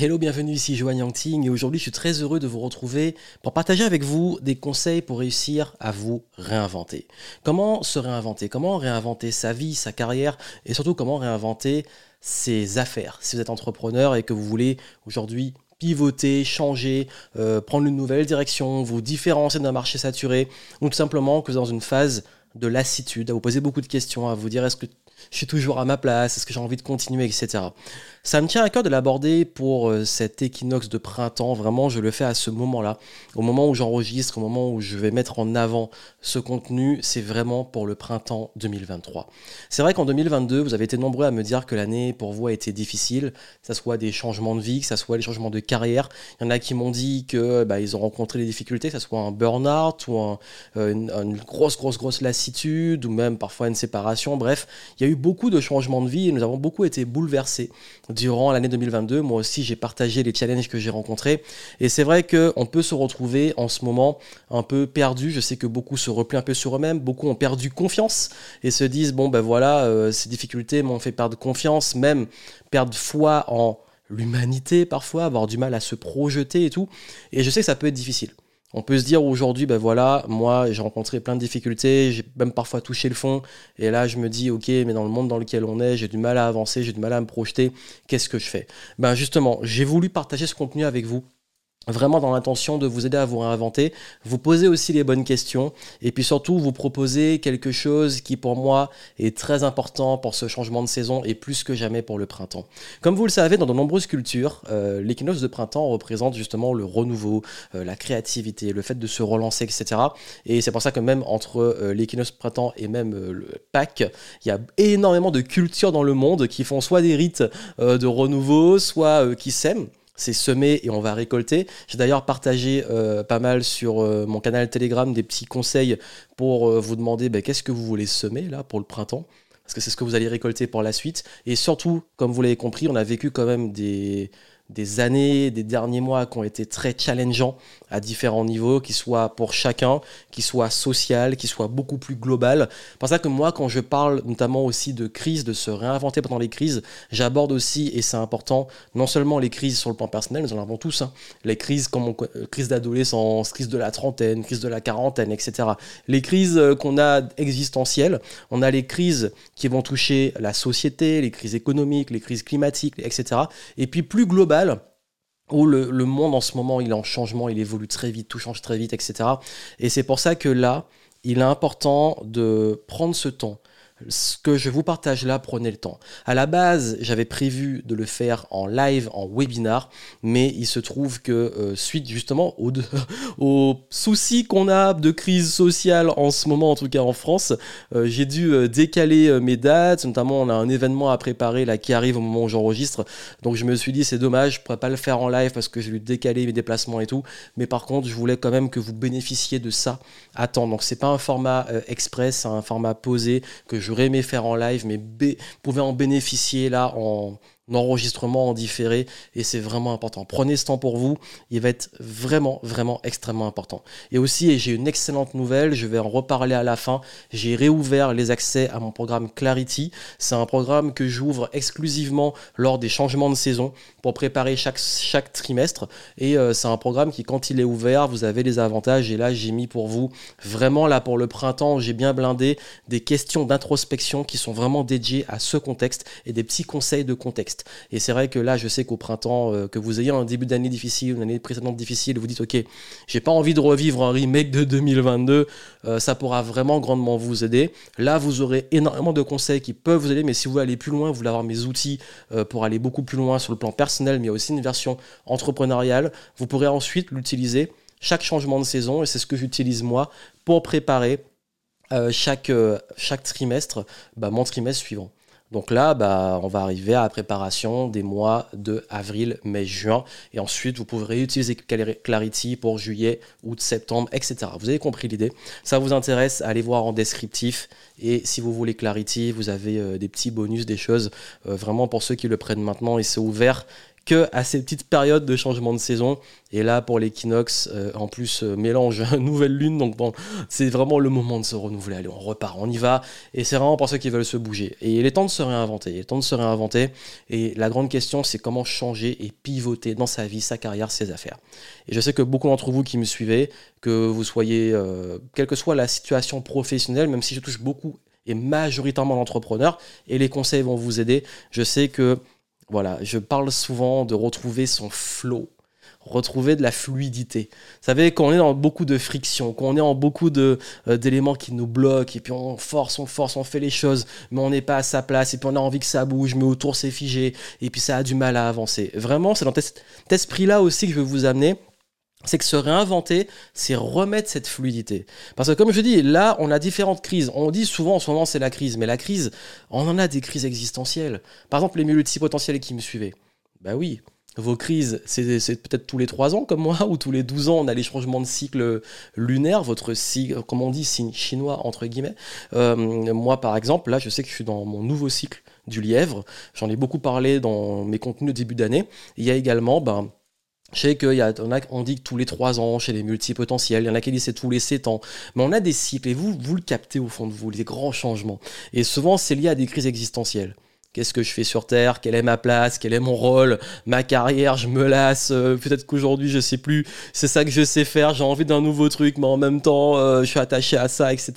Hello, bienvenue ici Joanne Yangting et aujourd'hui je suis très heureux de vous retrouver pour partager avec vous des conseils pour réussir à vous réinventer. Comment se réinventer? Comment réinventer sa vie, sa carrière et surtout comment réinventer ses affaires? Si vous êtes entrepreneur et que vous voulez aujourd'hui pivoter, changer, euh, prendre une nouvelle direction, vous différencier d'un marché saturé ou tout simplement que vous êtes dans une phase de lassitude, à vous poser beaucoup de questions, à vous dire est-ce que je suis toujours à ma place, est-ce que j'ai envie de continuer, etc. Ça me tient à cœur de l'aborder pour euh, cet équinoxe de printemps. Vraiment, je le fais à ce moment-là. Au moment où j'enregistre, au moment où je vais mettre en avant ce contenu, c'est vraiment pour le printemps 2023. C'est vrai qu'en 2022, vous avez été nombreux à me dire que l'année pour vous a été difficile, que ce soit des changements de vie, que ce soit des changements de carrière. Il y en a qui m'ont dit que bah, ils ont rencontré des difficultés, que ce soit un burn-out ou euh, une, grosse, grosse, grosse lassitude ou même parfois une séparation. Bref, il y a eu beaucoup de changements de vie et nous avons beaucoup été bouleversés durant l'année 2022. Moi aussi, j'ai partagé les challenges que j'ai rencontrés. Et c'est vrai qu'on peut se retrouver en ce moment un peu perdu. Je sais que beaucoup se replient un peu sur eux-mêmes. Beaucoup ont perdu confiance et se disent, bon, ben voilà, euh, ces difficultés m'ont fait perdre confiance, même perdre foi en l'humanité parfois, avoir du mal à se projeter et tout. Et je sais que ça peut être difficile. On peut se dire aujourd'hui, ben voilà, moi j'ai rencontré plein de difficultés, j'ai même parfois touché le fond, et là je me dis, ok, mais dans le monde dans lequel on est, j'ai du mal à avancer, j'ai du mal à me projeter, qu'est-ce que je fais? Ben justement, j'ai voulu partager ce contenu avec vous vraiment dans l'intention de vous aider à vous réinventer, vous poser aussi les bonnes questions et puis surtout vous proposer quelque chose qui pour moi est très important pour ce changement de saison et plus que jamais pour le printemps. Comme vous le savez, dans de nombreuses cultures, euh, l'équinoxe de printemps représente justement le renouveau, euh, la créativité, le fait de se relancer, etc. Et c'est pour ça que même entre euh, l'équinoxe printemps et même le Pâques, il y a énormément de cultures dans le monde qui font soit des rites de renouveau, soit qui s'aiment c'est semer et on va récolter. J'ai d'ailleurs partagé euh, pas mal sur euh, mon canal Telegram des petits conseils pour euh, vous demander ben, qu'est-ce que vous voulez semer là pour le printemps? Parce que c'est ce que vous allez récolter pour la suite. Et surtout, comme vous l'avez compris, on a vécu quand même des, des années, des derniers mois qui ont été très challengeants à différents niveaux, qui soient pour chacun, qui soient social, qui soient beaucoup plus global. C'est pour ça que moi, quand je parle notamment aussi de crise, de se réinventer pendant les crises, j'aborde aussi, et c'est important, non seulement les crises sur le plan personnel, nous en avons tous, hein, les crises comme euh, crise d'adolescence, crise de la trentaine, crise de la quarantaine, etc. Les crises euh, qu'on a existentielles, on a les crises qui vont toucher la société, les crises économiques, les crises climatiques, etc. Et puis plus global, où le, le, monde en ce moment il est en changement, il évolue très vite, tout change très vite, etc. Et c'est pour ça que là, il est important de prendre ce temps ce que je vous partage là, prenez le temps. À la base, j'avais prévu de le faire en live, en webinar, mais il se trouve que euh, suite justement aux, soucis qu'on a de crise sociale en ce moment, en tout cas en France, euh, j'ai dû euh, décaler mes dates. Notamment, on a un événement à préparer là qui arrive au moment où j'enregistre. Donc je me suis dit c'est dommage, je pourrais pas le faire en live parce que j'ai dû décaler mes déplacements et tout. Mais par contre, je voulais quand même que vous bénéficiez de ça à temps. Donc c'est pas un format express, c'est un format posé que je j'aurais aimé faire en live, mais pouvez en bénéficier là en, enregistrement en différé et c'est vraiment important. Prenez ce temps pour vous, il va être vraiment, vraiment extrêmement important. Et aussi, et j'ai une excellente nouvelle, je vais en reparler à la fin, j'ai réouvert les accès à mon programme Clarity. C'est un programme que j'ouvre exclusivement lors des changements de saison pour préparer chaque, chaque trimestre et euh, c'est un programme qui, quand il est ouvert, vous avez les avantages et là, j'ai mis pour vous vraiment là pour le printemps, j'ai bien blindé des questions d'introspection qui sont vraiment dédiées à ce contexte et des petits conseils de contexte. Et c'est vrai que là, je sais qu'au printemps, euh, que vous ayez un début d'année difficile, une année précédente difficile, vous dites, OK, j'ai pas envie de revivre un remake de 2022, euh, ça pourra vraiment grandement vous aider. Là, vous aurez énormément de conseils qui peuvent vous aider, mais si vous voulez aller plus loin, vous voulez avoir mes outils euh, pour aller beaucoup plus loin sur le plan personnel, mais aussi une version entrepreneuriale, vous pourrez ensuite l'utiliser chaque changement de saison, et c'est ce que j'utilise moi pour préparer chaque, chaque trimestre, bah, mon trimestre suivant. Donc là, bah, on va arriver à la préparation des mois de avril, mai, juin. Et ensuite, vous pourrez utiliser Clarity pour juillet, août, septembre, etc. Vous avez compris l'idée. Ça vous intéresse, allez voir en descriptif. Et si vous voulez Clarity, vous avez euh, des petits bonus, des choses. Euh, vraiment pour ceux qui le prennent maintenant, et c'est ouvert à ces petites périodes de changement de saison. Et là, pour l'équinoxe, euh, en plus, euh, mélange nouvelle lune. Donc, bon, c'est vraiment le moment de se renouveler. Allez, on repart, on y va. Et c'est vraiment pour ceux qui veulent se bouger. Et il est temps de se réinventer. Il est temps de se réinventer. Et la grande question, c'est comment changer et pivoter dans sa vie, sa carrière, ses affaires. Et je sais que beaucoup d'entre vous qui me suivez, que vous soyez, euh, quelle que soit la situation professionnelle, même si je touche beaucoup et majoritairement d'entrepreneurs, et les conseils vont vous aider. Je sais que, voilà, je parle souvent de retrouver son flow retrouver de la fluidité. Vous savez, quand on est dans beaucoup de friction, quand on est en beaucoup euh, d'éléments qui nous bloquent, et puis on force, on force, on fait les choses, mais on n'est pas à sa place, et puis on a envie que ça bouge, mais autour c'est figé, et puis ça a du mal à avancer. Vraiment, c'est dans cet esprit-là aussi que je veux vous amener c'est que se réinventer, c'est remettre cette fluidité. Parce que comme je dis, là, on a différentes crises. On dit souvent en ce moment c'est la crise, mais la crise, on en a des crises existentielles. Par exemple, les multipotentiels qui me suivaient. Bah oui, vos crises, c'est peut-être tous les 3 ans comme moi, ou tous les 12 ans, on a les changements de cycle lunaire, votre cycle, comme on dit, signe chinois, entre guillemets. Euh, moi, par exemple, là, je sais que je suis dans mon nouveau cycle du lièvre. J'en ai beaucoup parlé dans mes contenus début d'année. Il y a également... Ben, je sais qu'il y a, on, dit tous les 3 ans chez les multipotentiels, il y en a qui disent c'est tous les 7 ans. Mais on a des cycles et vous, vous le captez au fond de vous, les grands changements. Et souvent, c'est lié à des crises existentielles. Qu'est-ce que je fais sur Terre? Quelle est ma place? Quel est mon rôle? Ma carrière? Je me lasse euh, Peut-être qu'aujourd'hui, je sais plus. C'est ça que je sais faire. J'ai envie d'un nouveau truc, mais en même temps, euh, je suis attaché à ça, etc.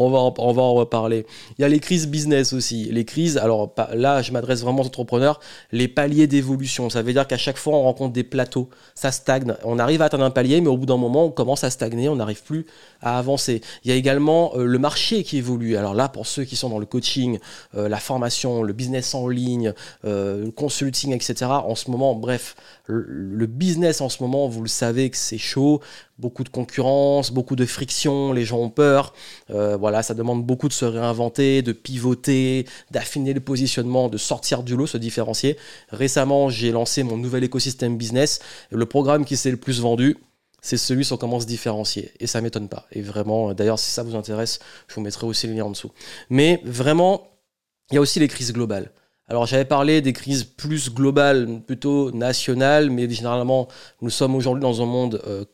On va, en, reparler. Il y a les crises business aussi. Les crises, alors là, je m'adresse vraiment aux entrepreneurs. Les paliers d'évolution. Ça veut dire qu'à chaque fois, on rencontre des plateaux. Ça stagne. On arrive à atteindre un palier, mais au bout d'un moment, on commence à stagner. On n'arrive plus à avancer. Il y a également euh, le marché qui évolue. Alors là, pour ceux qui sont dans le coaching, la formation, le business en ligne, euh, consulting, etc. En ce moment, bref, le, business en ce moment, vous le savez que c'est chaud, beaucoup de concurrence, beaucoup de friction, les gens ont peur. Euh, voilà, ça demande beaucoup de se réinventer, de pivoter, d'affiner le positionnement, de sortir du lot, se différencier. Récemment, j'ai lancé mon nouvel écosystème business. Le programme qui s'est le plus vendu, c'est celui sur comment se différencier. Et ça m'étonne pas. Et vraiment, d'ailleurs, si ça vous intéresse, je vous mettrai aussi le lien en dessous. Mais vraiment, il y a aussi les crises globales. Alors j'avais parlé des crises plus globales, plutôt nationales, mais généralement nous sommes aujourd'hui dans un monde euh,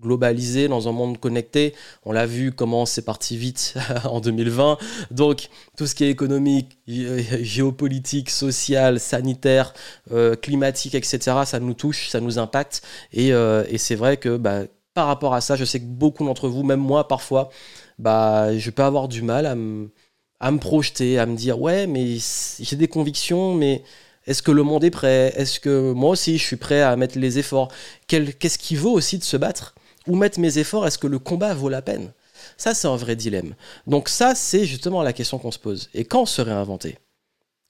globalisé, dans un monde connecté. On l'a vu comment c'est parti vite en 2020. Donc tout ce qui est économique, géopolitique, social, sanitaire, euh, climatique, etc., ça nous touche, ça nous impacte. Et, euh, et c'est vrai que bah, par rapport à ça, je sais que beaucoup d'entre vous, même moi parfois, bah, je peux avoir du mal à me à me projeter, à me dire ouais, mais j'ai des convictions, mais est-ce que le monde est prêt? Est-ce que moi aussi je suis prêt à mettre les efforts? Qu'est-ce qui vaut aussi de se battre Ou mettre mes efforts? Est-ce que le combat vaut la peine? Ça, c'est un vrai dilemme. Donc ça, c'est justement la question qu'on se pose. Et quand se réinventer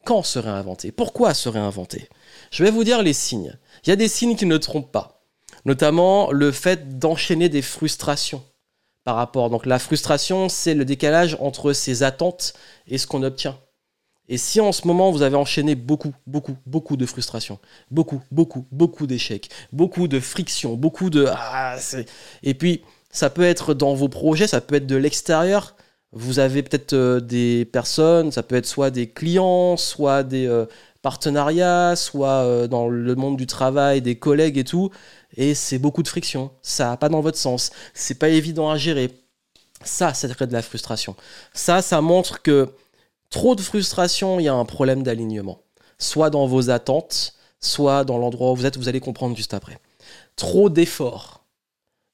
Quand se réinventer Pourquoi se réinventer Je vais vous dire les signes. Il y a des signes qui ne trompent pas. Notamment le fait d'enchaîner des frustrations par rapport. Donc la frustration, c'est le décalage entre ses attentes et ce qu'on obtient. Et si en ce moment vous avez enchaîné beaucoup, beaucoup, beaucoup de frustrations, beaucoup, beaucoup, beaucoup d'échecs, beaucoup de frictions, beaucoup de... Ah, et puis ça peut être dans vos projets, ça peut être de l'extérieur. Vous avez peut-être euh, des personnes, ça peut être soit des clients, soit des euh, partenariats, soit euh, dans le monde du travail, des collègues et tout et c'est beaucoup de friction. Ça va pas dans votre sens. C'est pas évident à gérer. Ça, ça crée de la frustration. Ça, ça montre que trop de frustration, il y a un problème d'alignement. Soit dans vos attentes, soit dans l'endroit où vous êtes, vous allez comprendre juste après. Trop d'efforts.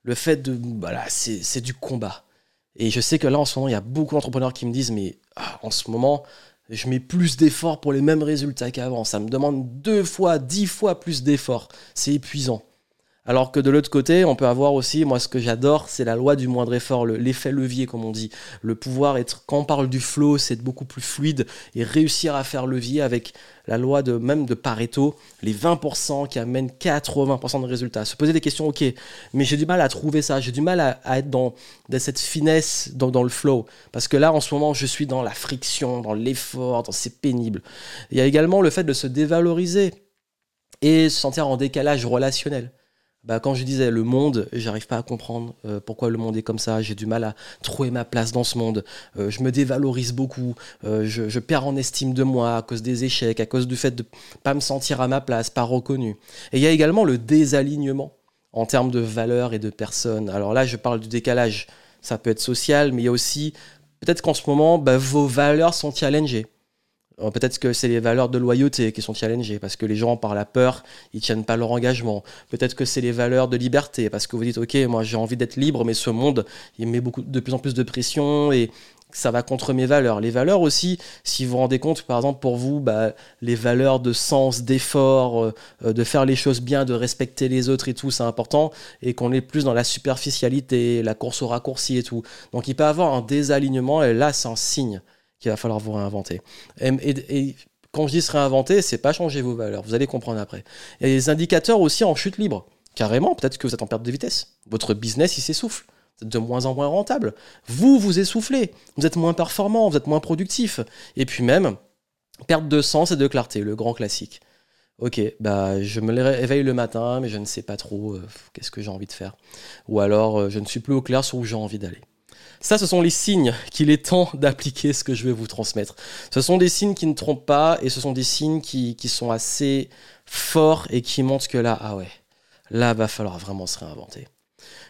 Le fait de. Voilà, c'est du combat. Et je sais que là, en ce moment, il y a beaucoup d'entrepreneurs qui me disent Mais ah, en ce moment, je mets plus d'efforts pour les mêmes résultats qu'avant. Ça me demande deux fois, dix fois plus d'efforts. C'est épuisant. Alors que de l'autre côté, on peut avoir aussi, moi ce que j'adore, c'est la loi du moindre effort, l'effet levier comme on dit. Le pouvoir être, quand on parle du flow, c'est beaucoup plus fluide et réussir à faire levier avec la loi de même de Pareto, les 20% qui amènent 80% de résultats. Se poser des questions, ok, mais j'ai du mal à trouver ça, j'ai du mal à, être dans, cette finesse, dans, dans, le flow. Parce que là, en ce moment, je suis dans la friction, dans l'effort, dans c'est pénible. Il y a également le fait de se dévaloriser et se sentir en décalage relationnel. Bah, quand je disais le monde, j'arrive pas à comprendre euh, pourquoi le monde est comme ça. J'ai du mal à trouver ma place dans ce monde. Euh, je me dévalorise beaucoup. Euh, je, perds en estime de moi à cause des échecs, à cause du fait de pas me sentir à ma place, pas reconnu. Et il y a également le désalignement en termes de valeurs et de personnes. Alors là, je parle du décalage. Ça peut être social, mais il y a aussi peut-être qu'en ce moment, bah, vos valeurs sont challengées. Euh, peut-être que c'est les valeurs de loyauté qui sont challengées parce que les gens, par la peur, ils tiennent pas leur engagement. Peut-être que c'est les valeurs de liberté parce que vous dites, ok, moi j'ai envie d'être libre, mais ce monde, il met de plus en plus de pression et ça va contre mes valeurs. Les valeurs aussi, si vous vous rendez compte, par exemple, pour vous, bah, les valeurs de sens, d'effort, euh, de faire les choses bien, de respecter les autres et tout, c'est important, et qu'on est plus dans la superficialité, la course au raccourci et tout. Donc il peut y avoir un désalignement, et là, c'est un signe qu'il va falloir vous réinventer. Et, quand je dis se réinventer, c'est pas changer vos valeurs, vous allez comprendre après. A des indicateurs aussi en chute libre. Carrément, peut-être que vous êtes en perte de vitesse. Votre business, il s'essouffle. Vous êtes de moins en moins rentable. Vous, vous essoufflez. Vous êtes moins performant, vous êtes moins productif. Et puis même, perte de sens et de clarté, le grand classique. Ok, bah je me réveille le matin, mais je ne sais pas trop euh, qu'est-ce que j'ai envie de faire. Ou alors, euh, je ne suis plus au clair sur où j'ai envie d'aller. Ça, ce sont les signes qu'il est temps d'appliquer ce que je vais vous transmettre. Ce sont des signes qui ne trompent pas et ce sont des signes qui, sont assez forts et qui montrent que là, ah ouais, là, va falloir vraiment se réinventer.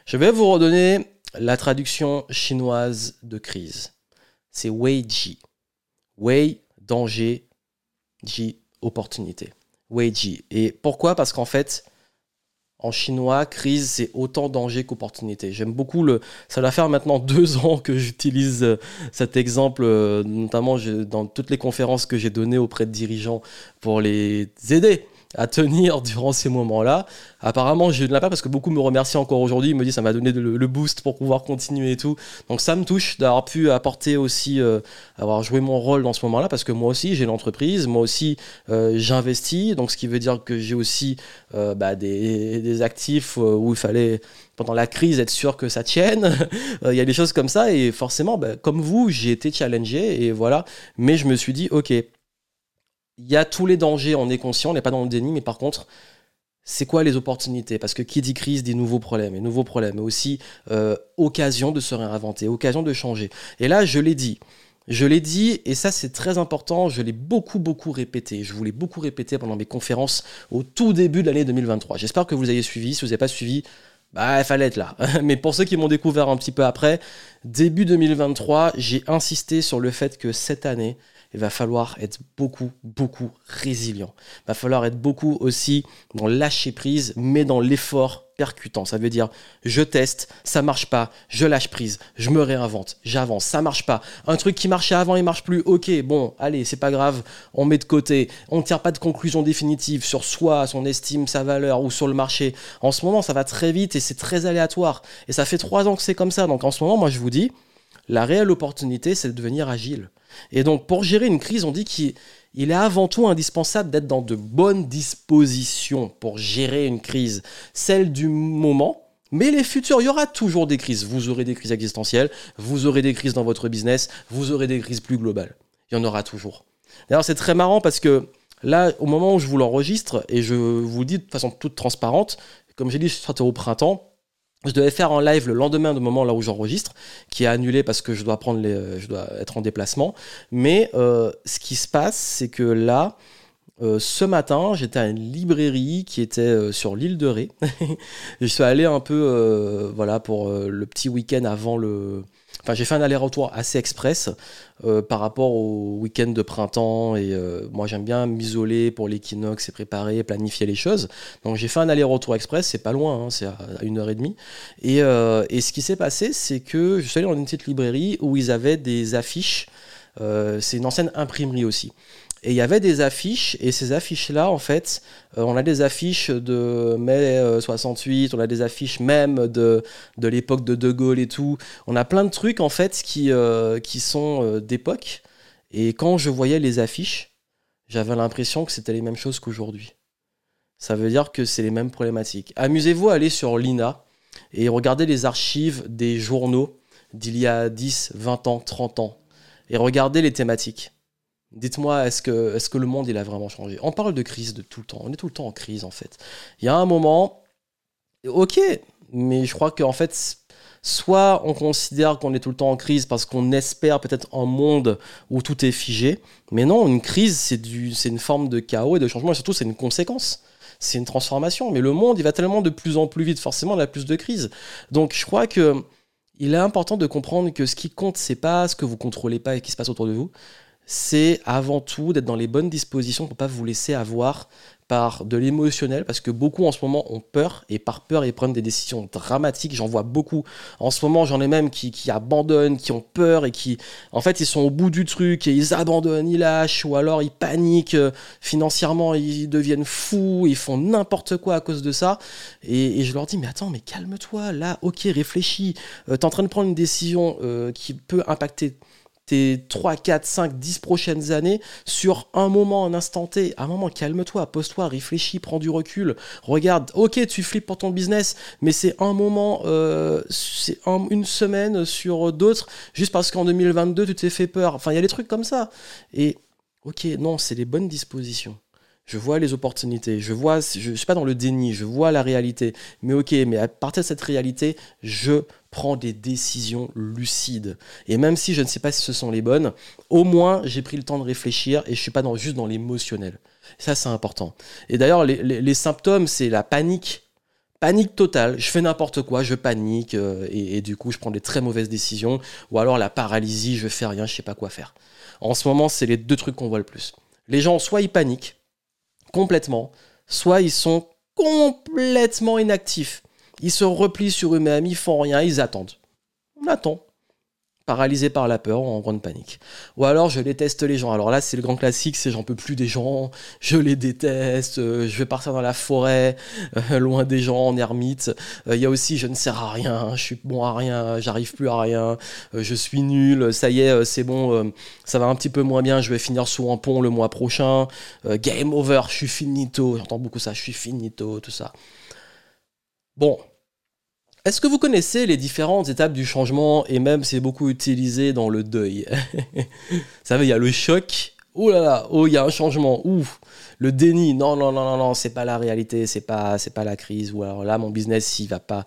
Je vais vous redonner la traduction chinoise de crise. C'est Wei Ji. Wei, danger, Ji, opportunité. Wei Ji. Et pourquoi? Parce qu'en fait, en chinois, crise, c'est autant danger qu'opportunité. J'aime beaucoup le. Ça va faire maintenant deux ans que j'utilise euh, cet exemple, euh, notamment dans toutes les conférences que j'ai données auprès de dirigeants pour les aider à tenir durant ces moments-là. Apparemment, j'ai de la part parce que beaucoup me remercient encore aujourd'hui. Ils me disent ça m'a donné le, boost pour pouvoir continuer et tout. Donc ça me touche d'avoir pu apporter aussi, euh, avoir joué mon rôle dans ce moment-là parce que moi aussi j'ai l'entreprise, moi aussi euh, j'investis. Donc ce qui veut dire que j'ai aussi euh, bah, des, des, actifs où il fallait pendant la crise être sûr que ça tienne. Il y a des choses comme ça et forcément, bah, comme vous, j'ai été challengé et voilà. Mais je me suis dit ok il y a tous les dangers, on est conscient, on n'est pas dans le déni, mais par contre, c'est quoi les opportunités? Parce que qui dit crise dit nouveaux problèmes, et nouveaux problèmes, mais aussi euh, occasion de se réinventer, occasion de changer. Et là, je l'ai dit. Je l'ai dit, et ça c'est très important, je l'ai beaucoup beaucoup répété. Je voulais beaucoup répéter pendant mes conférences au tout début de l'année 2023. J'espère que vous avez suivi. Si vous n'avez pas suivi, bah, il fallait être là. Mais pour ceux qui m'ont découvert un petit peu après, début 2023, j'ai insisté sur le fait que cette année, il va falloir être beaucoup, beaucoup résilient. Il va falloir être beaucoup aussi dans lâcher prise, mais dans l'effort percutant. Ça veut dire, je teste, ça marche pas, je lâche prise, je me réinvente, j'avance, ça marche pas. Un truc qui marchait avant, il marche plus. Ok, bon, allez, c'est pas grave, on met de côté. On ne tire pas de conclusion définitive sur soi, son estime, sa valeur ou sur le marché. En ce moment, ça va très vite et c'est très aléatoire. Et ça fait trois ans que c'est comme ça. Donc en ce moment, moi, je vous dis, la réelle opportunité, c'est de devenir agile. Et donc, pour gérer une crise, on dit qu'il est avant tout indispensable d'être dans de bonnes dispositions pour gérer une crise, celle du moment. Mais les futurs, il y aura toujours des crises. Vous aurez des crises existentielles, vous aurez des crises dans votre business, vous aurez des crises plus globales. Il y en aura toujours. D'ailleurs, c'est très marrant parce que là, au moment où je vous l'enregistre, et je vous dis de façon toute transparente, comme j'ai dit, je serai au printemps, je devais faire un live le lendemain du moment là où j'enregistre, qui est annulé parce que je dois prendre euh, je dois être en déplacement. Mais euh, ce qui se passe, c'est que là, euh, ce matin, j'étais à une librairie qui était sur l'île de Ré. je suis allé un peu, voilà, pour le petit week-end avant le, Enfin, j'ai fait un aller-retour assez express euh, par rapport au week-end de printemps. Et euh, moi, j'aime bien m'isoler pour l'équinoxe et préparer, planifier les choses. Donc, j'ai fait un aller-retour express. C'est pas loin, hein, c'est à, une heure et demie. Et, euh, et ce qui s'est passé, c'est que je suis allé dans une petite librairie où ils avaient des affiches. c'est une ancienne imprimerie aussi. Et il y avait des affiches, et ces affiches-là, en fait, euh, on a des affiches de mai 68, euh, on a des affiches même de, de l'époque de De Gaulle et tout. On a plein de trucs, en fait, qui, euh, qui sont d'époque. Et quand je voyais les affiches, j'avais l'impression que c'était les mêmes choses qu'aujourd'hui. Ça veut dire que c'est les mêmes problématiques. Amusez-vous à aller sur l'INA et regardez les archives des journaux d'il y a 10, 20 ans, 30 ans. Et regardez les thématiques. Dites-moi, est-ce que, le monde il a vraiment changé? On parle de crise de tout le temps. On est tout le temps en crise en fait. Il y a un moment, ok, mais je crois qu'en fait, soit on considère qu'on est tout le temps en crise parce qu'on espère peut-être un monde où tout est figé, mais non, une crise, c'est une forme de chaos et de changement, et surtout, c'est une conséquence c'est une transformation. Mais le monde, il va tellement de plus en plus vite, forcément, il y a plus de crises. Donc je crois que il est important de comprendre que ce qui compte, c'est pas ce que vous contrôlez pas et qui se passe autour de vous. C'est avant tout d'être dans les bonnes dispositions pour pas vous laisser avoir par de l'émotionnel, parce que beaucoup en ce moment ont peur, et par peur, ils prennent des décisions dramatiques. J'en vois beaucoup. En ce moment, j'en ai même qui, qui, abandonnent, qui ont peur, et qui, en fait, ils sont au bout du truc, et ils abandonnent, ils lâchent, ou alors ils paniquent euh, financièrement, ils deviennent fous, ils font n'importe quoi à cause de ça. Et, je leur dis, mais attends, mais calme-toi, là, ok, réfléchis, euh, t'es en train de prendre une décision euh, qui peut impacter tes 3, 4, 5, 10 prochaines années sur un moment, un instant T. un moment, calme-toi, pose-toi, réfléchis, prends du recul. Regarde, ok, tu flippes pour ton business, mais c'est un moment, euh, c'est une semaine sur d'autres, juste parce qu'en 2022, tu t'es fait peur. Enfin, il y a des trucs comme ça. Et ok, non, c'est les bonnes dispositions. Je vois les opportunités, je vois, je ne suis pas dans le déni, je vois la réalité. Mais ok, mais à partir de cette réalité, je prends des décisions lucides. Et même si je ne sais pas si ce sont les bonnes, au moins j'ai pris le temps de réfléchir et je suis pas dans, juste dans l'émotionnel. Ça, c'est important. Et d'ailleurs, les, symptômes, c'est la panique. Panique totale, je fais n'importe quoi, je panique euh, et, et, du coup je prends des très mauvaises décisions. Ou alors la paralysie, je fais rien, je sais pas quoi faire. En ce moment, c'est les deux trucs qu'on voit le plus. Les gens, soit ils paniquent, complètement, soit ils sont complètement inactifs. Ils se replient sur eux-mêmes, ils font rien, ils attendent. On attend. Paralysé par la peur en grande panique. Ou alors je déteste les gens. Alors là, c'est le grand classique, c'est j'en peux plus des gens, je les déteste, euh, je vais partir dans la forêt, euh, loin des gens, en ermite. Euh, il y a aussi je ne sers à rien, je suis bon à rien, j'arrive plus à rien, je suis nul, ça y est, c'est bon, ça va un petit peu moins bien, je vais finir sous un pont le mois prochain. game over, je suis finito, j'entends beaucoup ça, je suis finito, tout ça. Bon, est-ce que vous connaissez les différentes étapes du changement et même c'est beaucoup utilisé dans le deuil Vous savez, il y a le choc. Oh là là, oh, il y a un changement. Ouf. Le déni. Non, non, non, non, non, c'est pas la réalité, c'est pas, c'est pas la crise. Ou alors là, mon business, il va pas.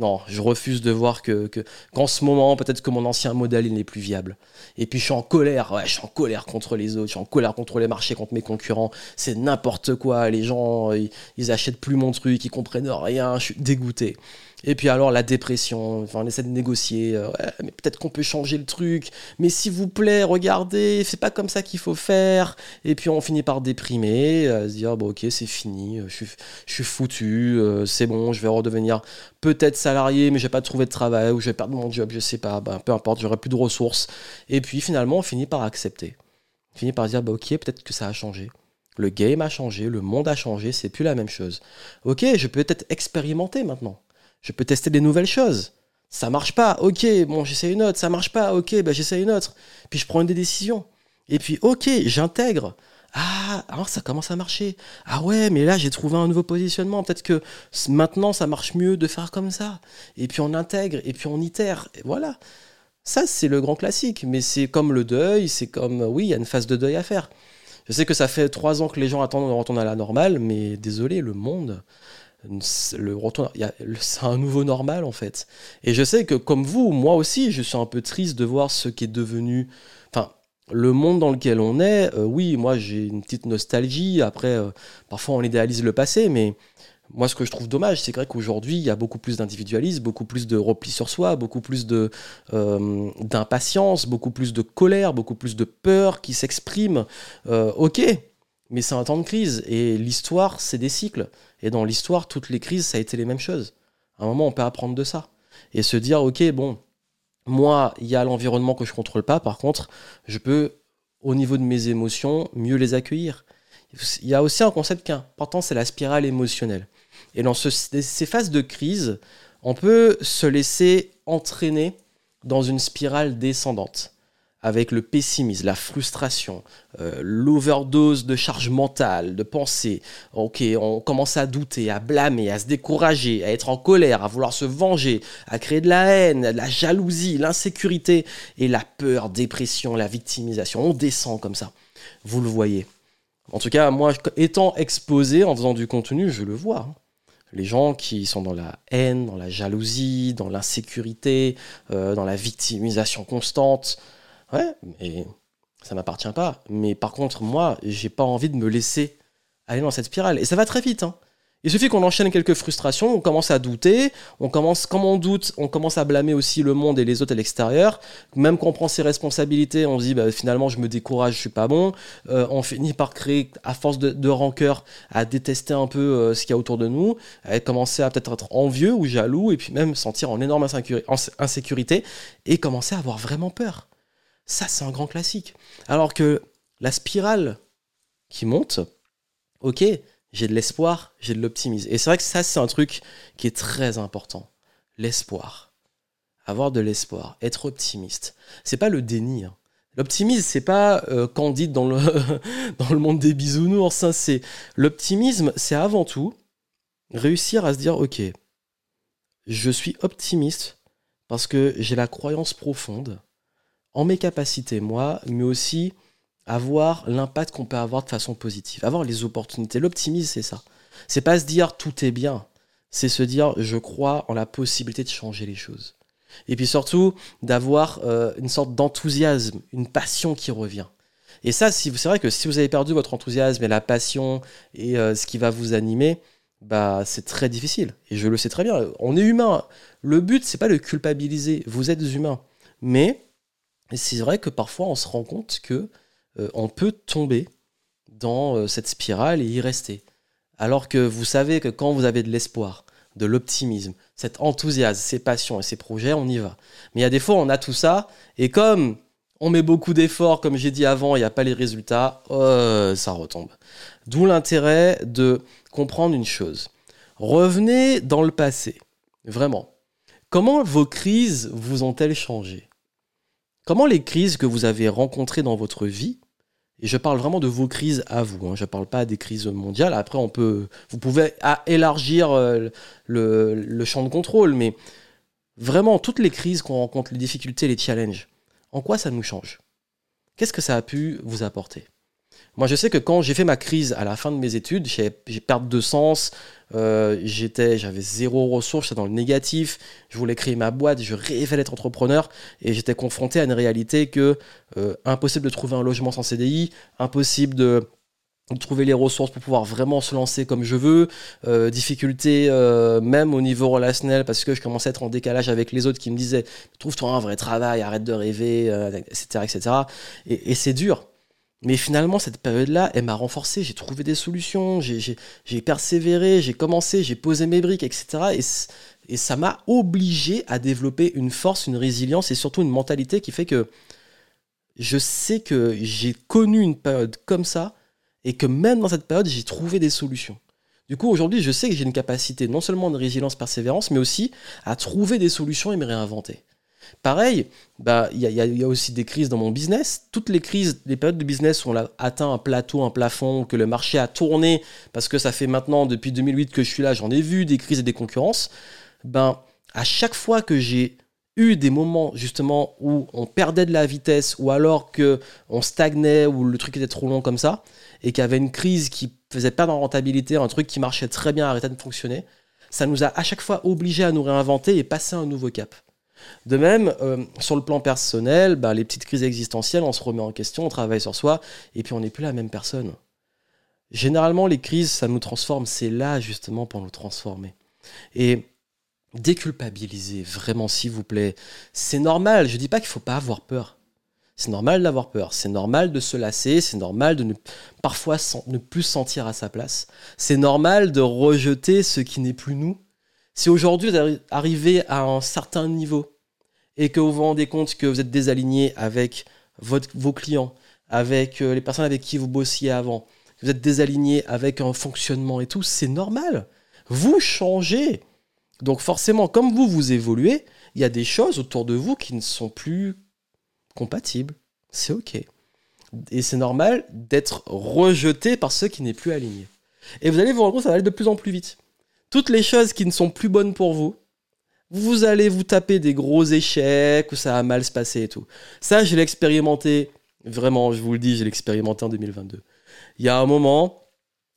non, je refuse de voir que, que, qu'en ce moment, peut-être que mon ancien modèle, il n'est plus viable. Et puis, je suis en colère. Ouais, je suis en colère contre les autres. Je suis en colère contre les marchés, contre mes concurrents. C'est n'importe quoi. Les gens, ils, ils achètent plus mon truc, ils comprennent rien. Je suis dégoûté. Et puis alors la dépression, enfin, on essaie de négocier, euh, mais peut-être qu'on peut changer le truc, mais s'il vous plaît, regardez, c'est pas comme ça qu'il faut faire. Et puis on finit par déprimer, se dire, bon ok, c'est fini, euh, je suis, je suis foutu, euh, c'est bon, je vais redevenir peut-être salarié, mais je vais pas trouver de travail, ou je vais perdre mon job, je sais pas, ben, peu importe, j'aurai plus de ressources. Et puis finalement, on finit par accepter. On finit par dire, bah ok, peut-être que ça a changé. Le game a changé, le monde a changé, c'est plus la même chose. Ok, je peux peut-être expérimenter maintenant je peux tester des nouvelles choses. Ça marche pas, ok, bon, j'essaie une autre. Ça marche pas, ok, bah, j'essaie une autre. Puis je prends des décisions. Et puis, ok, j'intègre. Ah, alors ça commence à marcher. Ah ouais, mais là j'ai trouvé un nouveau positionnement. Peut-être que maintenant ça marche mieux de faire comme ça. Et puis on intègre, et puis on itère. Voilà. Ça, c'est le grand classique. Mais c'est comme le deuil, c'est comme, oui, il y a une phase de deuil à faire. Je sais que ça fait trois ans que les gens attendent de retourner à la normale, mais désolé, le monde, le retour, c'est un nouveau normal en fait. Et je sais que comme vous, moi aussi, je suis un peu triste de voir ce qui est devenu, enfin, le monde dans lequel on est. Euh, oui, moi j'ai une petite nostalgie. Après, euh, parfois on idéalise le passé, mais moi, ce que je trouve dommage, c'est qu'aujourd'hui, il y a beaucoup plus d'individualisme, beaucoup plus de repli sur soi, beaucoup plus de euh, d'impatience, beaucoup plus de colère, beaucoup plus de peur qui s'exprime. ok, mais c'est un temps de crise et l'histoire, c'est des cycles. Et dans l'histoire, toutes les crises, ça a été les mêmes choses. À un moment, on peut apprendre de ça et se dire, ok, bon, moi, il y a l'environnement que je contrôle pas. Par contre, je peux, au niveau de mes émotions, mieux les accueillir. Il y a aussi un concept qui est important, c'est la spirale émotionnelle. Et dans ces phases de crise, on peut se laisser entraîner dans une spirale descendante avec le pessimisme, la frustration, euh, l'overdose de charge mentale, de pensée. Ok, on commence à douter, à blâmer, à se décourager, à être en colère, à vouloir se venger, à créer de la haine, de la jalousie, l'insécurité et la peur, dépression, la victimisation. On descend comme ça. Vous le voyez. En tout cas, moi, étant exposé en faisant du contenu, je le vois. Hein. les gens qui sont dans la haine, dans la jalousie, dans l'insécurité, euh, dans la victimisation constante. Ouais, mais ça m'appartient pas. Mais par contre, moi, j'ai pas envie de me laisser aller dans cette spirale. Et ça va très vite. Hein. Il suffit qu'on enchaîne quelques frustrations, on commence à douter, on commence, comme on doute, on commence à blâmer aussi le monde et les autres à l'extérieur. Même quand on prend ses responsabilités, on se dit bah, finalement je me décourage, je suis pas bon. Euh, on finit par créer, à force de, rancœur, à détester un peu euh, ce qu'il y a autour de nous, à commencer à peut-être être envieux ou jaloux, et puis même sentir en énorme insécurité, et commencer à avoir vraiment peur. Ça, c'est un grand classique. Alors que la spirale qui monte, ok, j'ai de l'espoir, j'ai de l'optimisme. Et c'est vrai que ça, c'est un truc qui est très important. L'espoir. Avoir de l'espoir, être optimiste. C'est pas le déni. Hein. L'optimisme, c'est pas euh, candide dans le, monde des bisounours. Hein. C'est l'optimisme, c'est avant tout réussir à se dire, ok, je suis optimiste parce que j'ai la croyance profonde en mes capacités, moi, mais aussi avoir l'impact qu'on peut avoir de façon positive, avoir les opportunités. L'optimisme, c'est ça. C'est pas se dire tout est bien, c'est se dire je crois en la possibilité de changer les choses. Et puis surtout d'avoir euh, une sorte d'enthousiasme, une passion qui revient. Et ça, c'est vrai que si vous avez perdu votre enthousiasme et la passion et euh, ce qui va vous animer, bah c'est très difficile. Et je le sais très bien. On est humain. Le but, c'est pas de culpabiliser. Vous êtes humain. Mais c'est vrai que parfois on se rend compte que euh, on peut tomber dans euh, cette spirale et y rester. Alors que vous savez que quand vous avez de l'espoir, de l'optimisme, cet enthousiasme, ces passions et ces projets, on y va. Mais il y a des fois, on a tout ça, et comme on met beaucoup d'efforts, comme j'ai dit avant, il n'y a pas les résultats, oh, ça retombe. D'où l'intérêt de comprendre une chose. Revenez dans le passé, vraiment. Comment vos crises vous ont-elles changé? Comment les crises que vous avez rencontrées dans votre vie et je parle vraiment de vos crises à vous. Hein. Je ne parle pas des crises mondiales. Après, on peut, vous pouvez élargir euh, le, le, champ de contrôle, mais vraiment, toutes les crises qu'on rencontre, les difficultés, les challenges, en quoi ça nous change? Qu'est-ce que ça a pu vous apporter? Moi, je sais que quand j'ai fait ma crise à la fin de mes études, j'ai perdu de sens, euh, j'étais, j'avais zéro ressource, j'étais dans le négatif, je voulais créer ma boîte, je rêvais d'être entrepreneur, et j'étais confronté à une réalité que euh, impossible de trouver un logement sans CDI, impossible de trouver les ressources pour pouvoir vraiment se lancer comme je veux, euh, difficulté même au niveau relationnel parce que je commençais à être en décalage avec les autres qui me disaient trouve-toi un vrai travail, arrête de rêver, etc. etc. Et, et c'est dur. Mais finalement, cette période-là, elle m'a renforcé. J'ai trouvé des solutions, j'ai persévéré, j'ai commencé, j'ai posé mes briques, etc. Et, et ça m'a obligé à développer une force, une résilience et surtout une mentalité qui fait que je sais que j'ai connu une période comme ça et que même dans cette période, j'ai trouvé des solutions. Du coup, aujourd'hui, je sais que j'ai une capacité non seulement de résilience, persévérance, mais aussi à trouver des solutions et me réinventer. Pareil, bah, il y, a, aussi des crises dans mon business. Toutes les crises, les périodes de business où on a atteint un plateau, un plafond, que le marché a tourné, parce que ça fait maintenant depuis 2008 que je suis là, j'en ai vu des crises et des concurrences. Ben, à chaque fois que j'ai eu des moments justement où on perdait de la vitesse ou alors que on stagnait ou le truc était trop long comme ça et qu'il y avait une crise qui faisait perdre en rentabilité, un truc qui marchait très bien arrêtait de fonctionner, ça nous a à chaque fois obligés à nous réinventer et passer un nouveau cap. De même, euh, sur le plan personnel, bah, les petites crises existentielles, on se remet en question, on travaille sur soi, et puis on n'est plus la même personne. Généralement, les crises, ça nous transforme, c'est là justement pour nous transformer. Et déculpabiliser, vraiment, s'il vous plaît, c'est normal, je ne dis pas qu'il ne faut pas avoir peur. C'est normal d'avoir peur, c'est normal de se lasser, c'est normal de ne, parfois ne plus se sentir à sa place. C'est normal de rejeter ce qui n'est plus nous si aujourd'hui vous arrivez à un certain niveau et que vous vous rendez compte que vous êtes désaligné avec vos clients, avec euh, les personnes avec qui vous bossiez avant, vous êtes désaligné avec un fonctionnement et tout, c'est normal. Vous changez. Donc forcément, comme vous, vous évoluez, il y a des choses autour de vous qui ne sont plus compatibles. C'est OK. Et c'est normal d'être rejeté par ceux qui n'est plus aligné. Et vous allez vous rendre compte ça va aller de plus en plus vite toutes les choses qui ne sont plus bonnes pour vous, vous allez vous taper des gros échecs où ça va mal se passer et tout. Ça, je l'ai expérimenté, vraiment, je vous le dis, je l'ai expérimenté en 2022. Il y a un moment,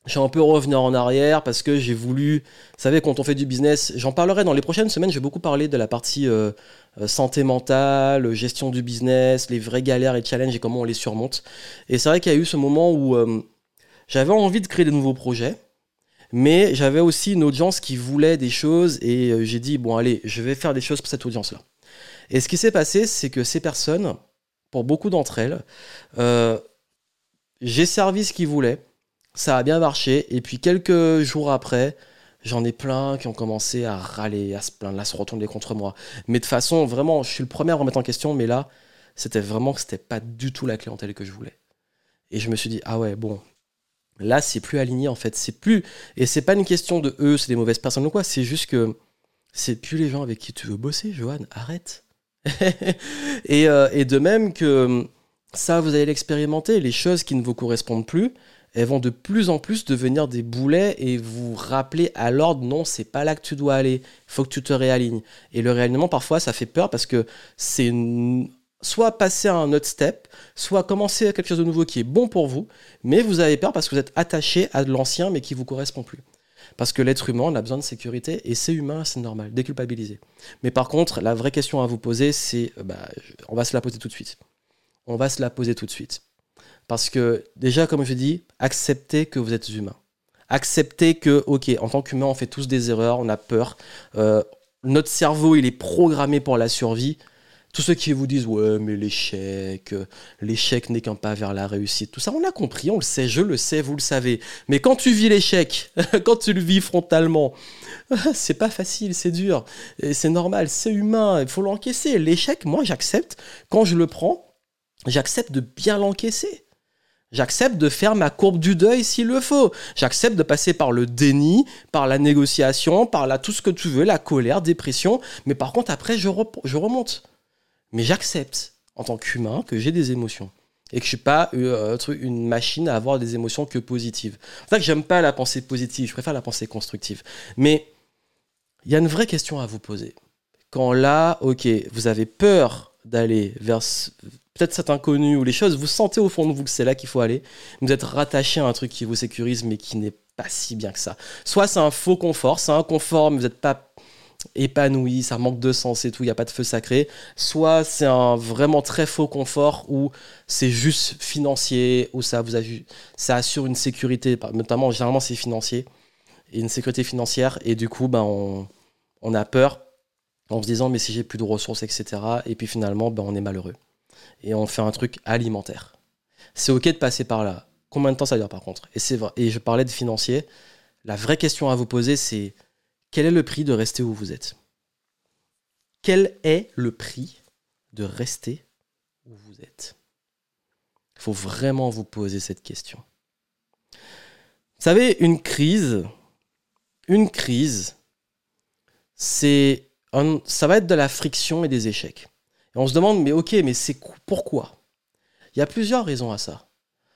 suis un peu revenu en arrière parce que j'ai voulu, vous savez, quand on fait du business, j'en parlerai dans les prochaines semaines, je vais beaucoup parler de la partie euh, euh, santé mentale, gestion du business, les vraies galères et challenges et comment on les surmonte. Et c'est vrai qu'il y a eu ce moment où euh, j'avais envie de créer de nouveaux projets, mais j'avais aussi une audience qui voulait des choses et j'ai dit, bon allez, je vais faire des choses pour cette audience-là. Et ce qui s'est passé, c'est que ces personnes, pour beaucoup d'entre elles, j'ai servi ce qu'ils voulaient ça a bien marché. Et puis quelques jours après, j'en ai plein qui ont commencé à râler, à se plaindre, à se retourner contre moi. Mais de façon, vraiment, je suis le premier à remettre en question, mais là, c'était vraiment que c'était pas du tout la clientèle que je voulais. Et je me suis dit, ah ouais, bon, là, c'est plus aligné en fait. C'est plus. Et c'est pas une question de eux, c'est des mauvaises personnes ou quoi, c'est juste que c'est plus les gens avec qui tu veux bosser, Johan, arrête. et, euh, et de même que ça, vous allez l'expérimenter, les choses qui ne vous correspondent plus, elles vont de plus en plus devenir des boulets et vous rappeler à l'ordre non, c'est pas là que tu dois aller, il faut que tu te réalignes. Et le réalignement, parfois, ça fait peur parce que c'est soit passer à un autre step, soit commencer à quelque chose de nouveau qui est bon pour vous, mais vous avez peur parce que vous êtes attaché à de l'ancien mais qui vous correspond plus. Parce que l'être humain, on a besoin de sécurité et c'est humain, c'est normal, déculpabiliser. Mais par contre, la vraie question à vous poser, c'est, bah, on va se la poser tout de suite. On va se la poser tout de suite. Parce que déjà, comme je dis, acceptez que vous êtes humain. Acceptez que, ok, en tant qu'humain, on fait tous des erreurs, on a peur. Euh, notre cerveau, il est programmé pour la survie. Tous ceux qui vous disent, ouais, mais l'échec, l'échec n'est qu'un pas vers la réussite, tout ça, on l'a compris, on le sait, je le sais, vous le savez. Mais quand tu vis l'échec, quand tu le vis frontalement, c'est pas facile, c'est dur, c'est normal, c'est humain, il faut l'encaisser. L'échec, moi, j'accepte. Quand je le prends, j'accepte de bien l'encaisser. J'accepte de faire ma courbe du deuil s'il le faut. J'accepte de passer par le déni, par la négociation, par la, tout ce que tu veux, la colère, dépression. Mais par contre, après, je remonte. Mais j'accepte, en tant qu'humain, que j'ai des émotions. Et que je suis pas euh, une machine à avoir des émotions que positives. C'est ça que j'aime pas la pensée positive, je préfère la pensée constructive. Mais il y a une vraie question à vous poser. Quand là, ok, vous avez peur d'aller vers, peut-être cet inconnu ou les choses, vous sentez au fond de vous que c'est là qu'il faut aller. Vous êtes rattaché à un truc qui vous sécurise, mais qui n'est pas si bien que ça. Soit c'est un faux confort, c'est un confort, mais vous n'êtes pas épanoui, ça manque de sens et tout, il n'y a pas de feu sacré. Soit c'est un vraiment très faux confort où c'est juste financier, où ça, vous ça assure une sécurité, notamment généralement c'est financier, et une sécurité financière, et du coup ben, on, on a peur en se disant mais si j'ai plus de ressources, etc. Et puis finalement ben, on est malheureux et on fait un truc alimentaire. C'est ok de passer par là. Combien de temps ça dure par contre? Et c'est vrai. Et je parlais de financier. La vraie question à vous poser, c'est quel est le prix de rester où vous êtes? Quel est le prix de rester où vous êtes? Il faut vraiment vous poser cette question. Vous savez, une crise, une crise, c'est ça va être de la friction et des échecs. Et on se demande, mais ok, mais c'est pourquoi? Il y a plusieurs raisons à ça.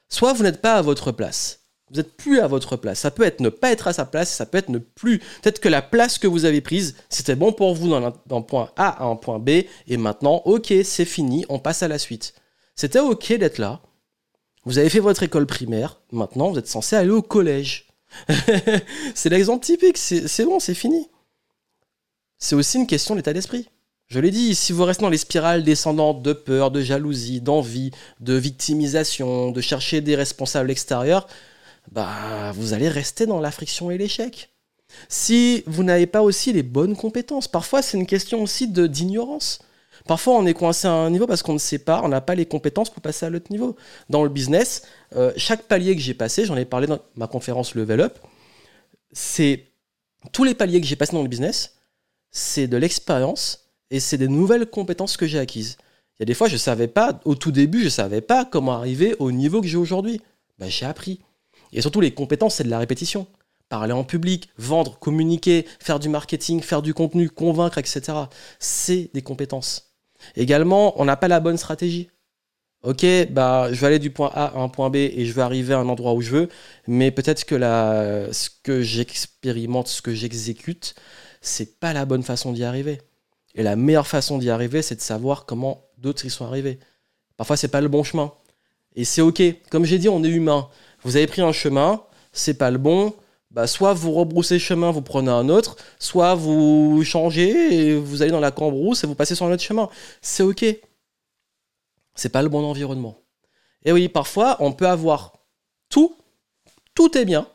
Soit vous n'êtes pas à votre place. Vous n'êtes plus à votre place. Ça peut être ne pas être à sa place, ça peut être ne plus. Peut-être que la place que vous avez prise, c'était bon pour vous d'un point A à un point B, et maintenant, ok, c'est fini, on passe à la suite. C'était ok d'être là. Vous avez fait votre école primaire, maintenant vous êtes censé aller au collège. c'est l'exemple typique, c'est bon, c'est fini. C'est aussi une question d'état d'esprit. Je l'ai dit, si vous restez dans les spirales descendantes de peur, de jalousie, d'envie, de victimisation, de chercher des responsables extérieurs, bah vous allez rester dans la friction et l'échec. Si vous n'avez pas aussi les bonnes compétences, parfois c'est une question aussi d'ignorance. Parfois on est coincé à un niveau parce qu'on ne sait pas, on n'a pas les compétences pour passer à l'autre niveau. Dans le business, euh, chaque palier que j'ai passé, j'en ai parlé dans ma conférence Level Up, c'est tous les paliers que j'ai passés dans le business, c'est de l'expérience et c'est des nouvelles compétences que j'ai acquises. Il y a des fois, je ne savais pas, au tout début, je ne savais pas comment arriver au niveau que j'ai aujourd'hui. Ben, j'ai appris. Et surtout, les compétences, c'est de la répétition. Parler en public, vendre, communiquer, faire du marketing, faire du contenu, convaincre, etc. C'est des compétences. Également, on n'a pas la bonne stratégie. Ok, bah, je vais aller du point A à un point B et je vais arriver à un endroit où je veux, mais peut-être que la, ce que j'expérimente, ce que j'exécute, c'est pas la bonne façon d'y arriver. Et la meilleure façon d'y arriver, c'est de savoir comment d'autres y sont arrivés. Parfois, c'est pas le bon chemin. Et c'est ok. Comme j'ai dit, on est humain. Vous avez pris un chemin, c'est pas le bon, bah soit vous rebroussez chemin, vous prenez un autre, soit vous changez et vous allez dans la cambrousse et vous passez sur un autre chemin. C'est ok. C'est pas le bon environnement. Et oui, parfois, on peut avoir tout, tout est bien,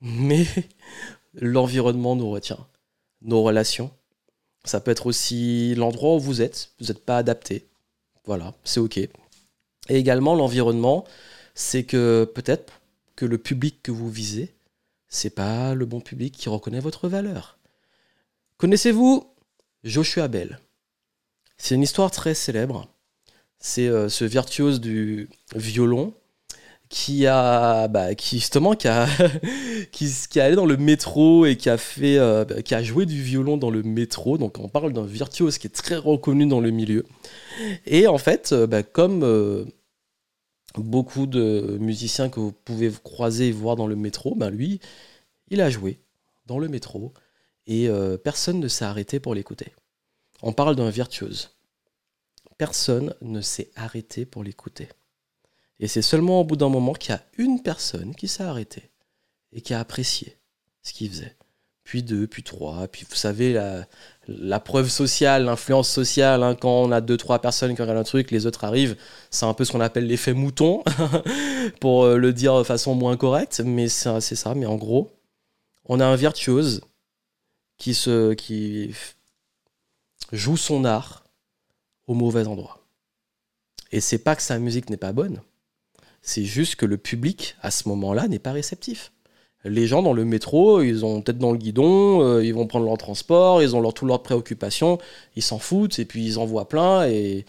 mais l'environnement nous retient. Nos relations. Ça peut être aussi l'endroit où vous êtes. Vous n'êtes pas adapté. Voilà, c'est ok. Et également, l'environnement, c'est que peut-être que le public que vous visez, c'est pas le bon public qui reconnaît votre valeur. Connaissez-vous Joshua Bell? C'est une histoire très célèbre. C'est euh, ce virtuose du violon qui a bah, qui justement qui a qui, qui allé dans le métro et qui a fait euh, bah, qui a joué du violon dans le métro donc on parle d'un virtuose qui est très reconnu dans le milieu et en fait euh, bah, comme beaucoup de musiciens que vous pouvez croiser et voir dans le métro ben lui il a joué dans le métro et personne ne s'est arrêté pour l'écouter. On parle d'un virtuose. Personne ne s'est arrêté pour l'écouter. Et c'est seulement au bout d'un moment qu'il y a une personne qui s'est arrêtée et qui a apprécié ce qu'il faisait. Puis deux, puis trois, puis vous savez, la, preuve sociale, l'influence sociale, hein, quand on a deux, trois personnes qui regardent un truc, les autres arrivent, c'est un peu ce qu'on appelle l'effet mouton, pour euh, le dire de façon moins correcte, mais c'est ça. Mais en gros, on a un virtuose qui, se, qui joue son art au mauvais endroit. Et c'est pas que sa musique n'est pas bonne, c'est juste que le public, à ce moment-là, n'est pas réceptif. Les gens dans le métro, ils ont tête dans le guidon, euh, ils vont prendre leur transport, ils ont leur, tout leurs préoccupations, ils s'en foutent, et puis ils en voient plein, et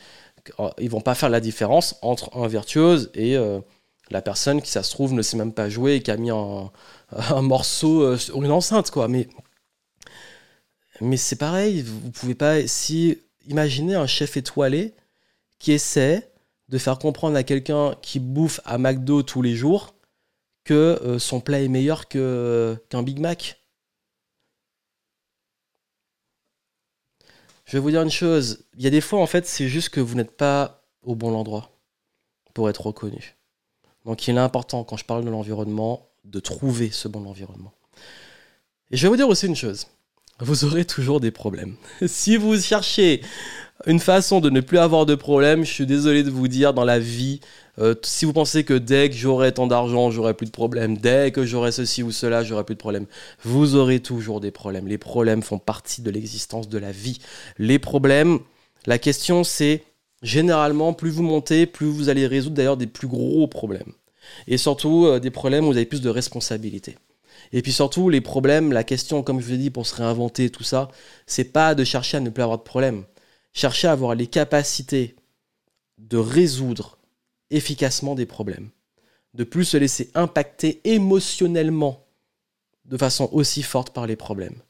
euh, ils vont pas faire la différence entre un virtuose et euh, la personne qui, ça se trouve, ne sait même pas jouer et qui a mis un, morceau sur une enceinte, quoi. Mais, mais c'est pareil, vous pouvez pas... Si, imaginez un chef étoilé qui essaie de faire comprendre à quelqu'un qui bouffe à McDo tous les jours que euh, son plat est meilleur que, qu'un Big Mac. Je vais vous dire une chose, il y a des fois en fait c'est juste que vous n'êtes pas au bon endroit pour être reconnu. Donc il est important quand je parle de l'environnement de trouver ce bon environnement. Et je vais vous dire aussi une chose, vous aurez toujours des problèmes. si vous cherchez une façon de ne plus avoir de problème. Je suis désolé de vous dire, dans la vie, euh, si vous pensez que dès que j'aurai tant d'argent, j'aurai plus de problème, dès que j'aurai ceci ou cela, j'aurai plus de problème, vous aurez toujours des problèmes. Les problèmes font partie de l'existence de la vie. Les problèmes, la question c'est, généralement, plus vous montez, plus vous allez résoudre d'ailleurs des plus gros problèmes. Et surtout, euh, des problèmes où vous avez plus de responsabilités. Et puis surtout, les problèmes, la question, comme je vous ai dit, pour se réinventer, tout ça, c'est pas de chercher à ne plus avoir de problème chercher à avoir les capacités de résoudre efficacement des problèmes, de plus se laisser impacter émotionnellement de façon aussi forte par les problèmes.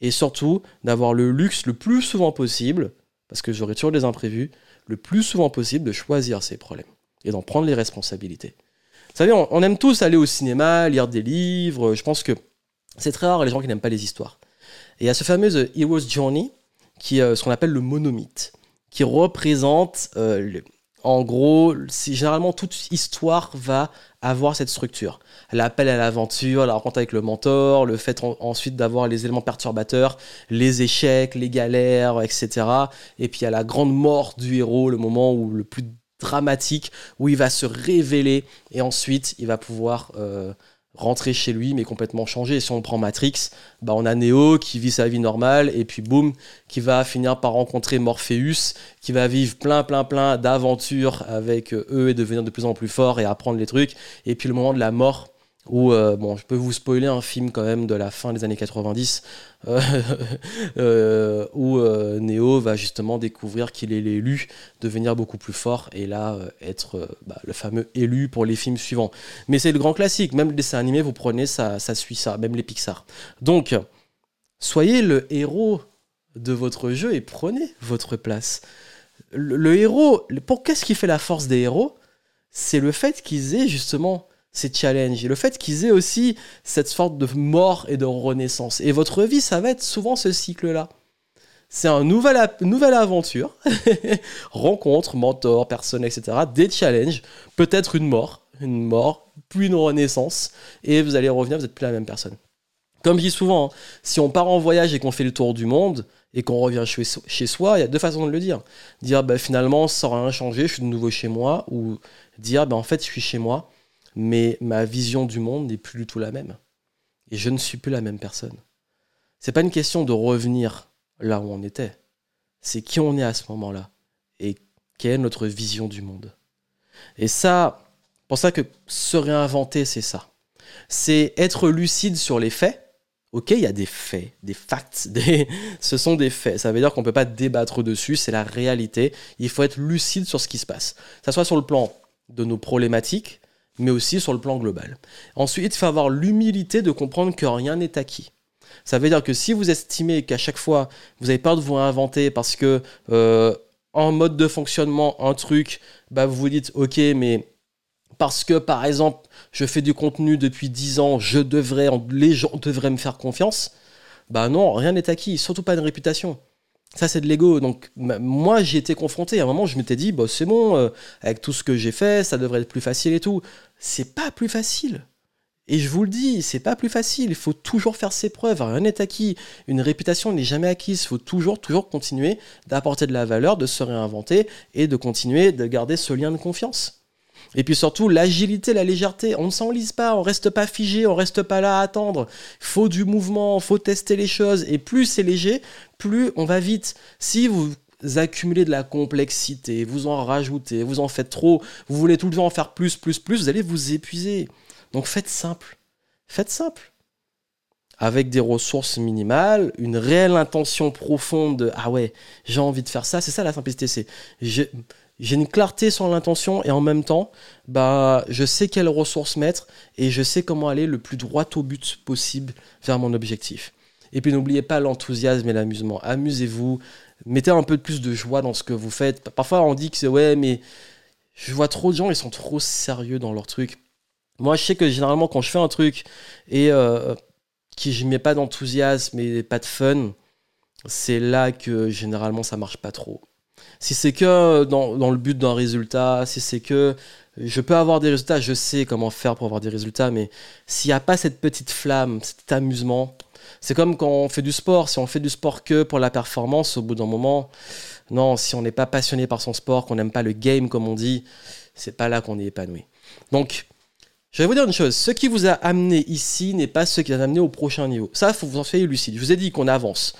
Et surtout, d'avoir le luxe le plus souvent possible, parce que j'aurai toujours des imprévus, le plus souvent possible de choisir ces problèmes et d'en prendre les responsabilités. Vous savez, on, aime tous aller au cinéma, lire des livres. Je pense que c'est très rare les gens qui n'aiment pas les histoires. Et il y a ce fameux The Hero's Journey, qui est euh, ce qu'on appelle le monomythe, qui représente, euh, en gros, généralement toute histoire va avoir cette structure. L'appel à l'aventure, la rencontre avec le mentor, le fait ensuite d'avoir les éléments perturbateurs, les échecs, les galères, etc. Et puis il y a la grande mort du héros, le moment où le plus dramatique, où il va se révéler et ensuite il va pouvoir euh, rentrer chez lui mais complètement changé. Si on prend Matrix, bah on a Neo qui vit sa vie normale et puis boum, qui va finir par rencontrer Morpheus, qui va vivre plein plein plein d'aventures avec eux et devenir de plus en plus fort et apprendre les trucs. Et puis le moment de la mort où, euh, bon, je peux vous spoiler un film quand même de la fin des années 90, euh, euh, où Neo va justement découvrir qu'il est l'élu, devenir beaucoup plus fort, et là, être bah, le fameux élu pour les films suivants. Mais c'est le grand classique, même le dessin animé, vous prenez, ça, ça suit ça, même les Pixar. Donc, soyez le héros de votre jeu et prenez votre place. Le, le héros, pour qu'est-ce qui fait la force des héros? C'est le fait qu'ils aient justement ces challenges et le fait qu'ils aient aussi cette sorte de mort et de renaissance. Et votre vie, ça va être souvent ce cycle-là. C'est une nouvelle, nouvelle aventure, rencontre, mentor, personne, etc. Des challenges, peut-être une mort, une mort, puis une renaissance, et vous allez revenir, vous n'êtes plus la même personne. Comme je dis souvent, hein, si on part en voyage et qu'on fait le tour du monde, et qu'on revient chez, soi, il y a deux façons de le dire. Dire bah, finalement, sans rien changer, je suis de nouveau chez moi, ou dire bah, en fait, je suis chez moi, mais ma vision du monde n'est plus du tout la même. Et je ne suis plus la même personne. C'est pas une question de revenir là où on était. C'est qui on est à ce moment-là et quelle est notre vision du monde. Et ça, pour ça que se réinventer, c'est ça. C'est être lucide sur les faits. Ok, il y a des faits, des facts, des... ce sont des faits. Ça veut dire qu'on ne peut pas débattre dessus, c'est la réalité. Il faut être lucide sur ce qui se passe. Que ce soit sur le plan de nos problématiques, mais aussi sur le plan global. Ensuite, il faut avoir l'humilité de comprendre que rien n'est acquis. Ça veut dire que si vous estimez qu'à chaque fois, vous avez peur de vous réinventer parce que euh, mode de fonctionnement, un truc, bah vous vous dites, ok, mais parce que par exemple, je fais du contenu depuis 10 ans, je devrais, les gens devraient me faire confiance. Bah non, rien n'est acquis, surtout pas une réputation. Ça, c'est de l'ego. Donc, moi, j'y étais confronté. À un moment, je m'étais dit, bah, c'est bon, euh, avec tout ce que j'ai fait, ça devrait être plus facile et tout. C'est pas plus facile. Et je vous le dis, c'est pas plus facile. Il faut toujours faire ses preuves. Rien n'est acquis. Une réputation n'est jamais acquise. Il faut toujours, toujours continuer d'apporter de la valeur, de se réinventer et de continuer de garder ce lien de confiance. Et puis surtout, l'agilité, la légèreté. On ne s'enlise pas, on reste pas figé, on reste pas là à attendre. Faut du mouvement, faut tester les choses. Et plus c'est léger, plus on va vite. Si vous accumulez de la complexité, vous en rajoutez, vous en faites trop, vous voulez tout le temps en faire plus, plus, plus, vous allez vous épuiser. Donc faites simple. Faites simple. Avec des ressources minimales, une réelle intention profonde de Ah ouais, j'ai envie de faire ça. C'est ça la simplicité. C'est j'ai une clarté sur l'intention et en même temps, bah, je sais quelles ressources mettre et je sais comment aller le plus droit au but possible vers mon objectif. Et puis n'oubliez pas l'enthousiasme et l'amusement. Amusez-vous, mettez un peu plus de joie dans ce que vous faites. Parfois on dit que c'est ouais, mais je vois trop de gens, ils sont trop sérieux dans leur truc. Moi, je sais que généralement quand je fais un truc et euh, que je mets pas d'enthousiasme et pas de fun, c'est là que généralement ça marche pas trop. Si c'est que dans, le but d'un résultat, si c'est que je peux avoir des résultats, je sais comment faire pour avoir des résultats, mais s'il n'y a pas cette petite flamme, cet amusement, c'est comme quand on fait du sport. Si on fait du sport que pour la performance, au bout d'un moment, non, si on n'est pas passionné par son sport, qu'on n'aime pas le game, comme on dit, c'est pas là qu'on est épanoui. Donc, je vais vous dire une chose, ce qui vous a amené ici n'est pas ce qui vous a amené au prochain niveau. Ça, faut vous en soyez lucide. Je vous ai dit qu'on avance.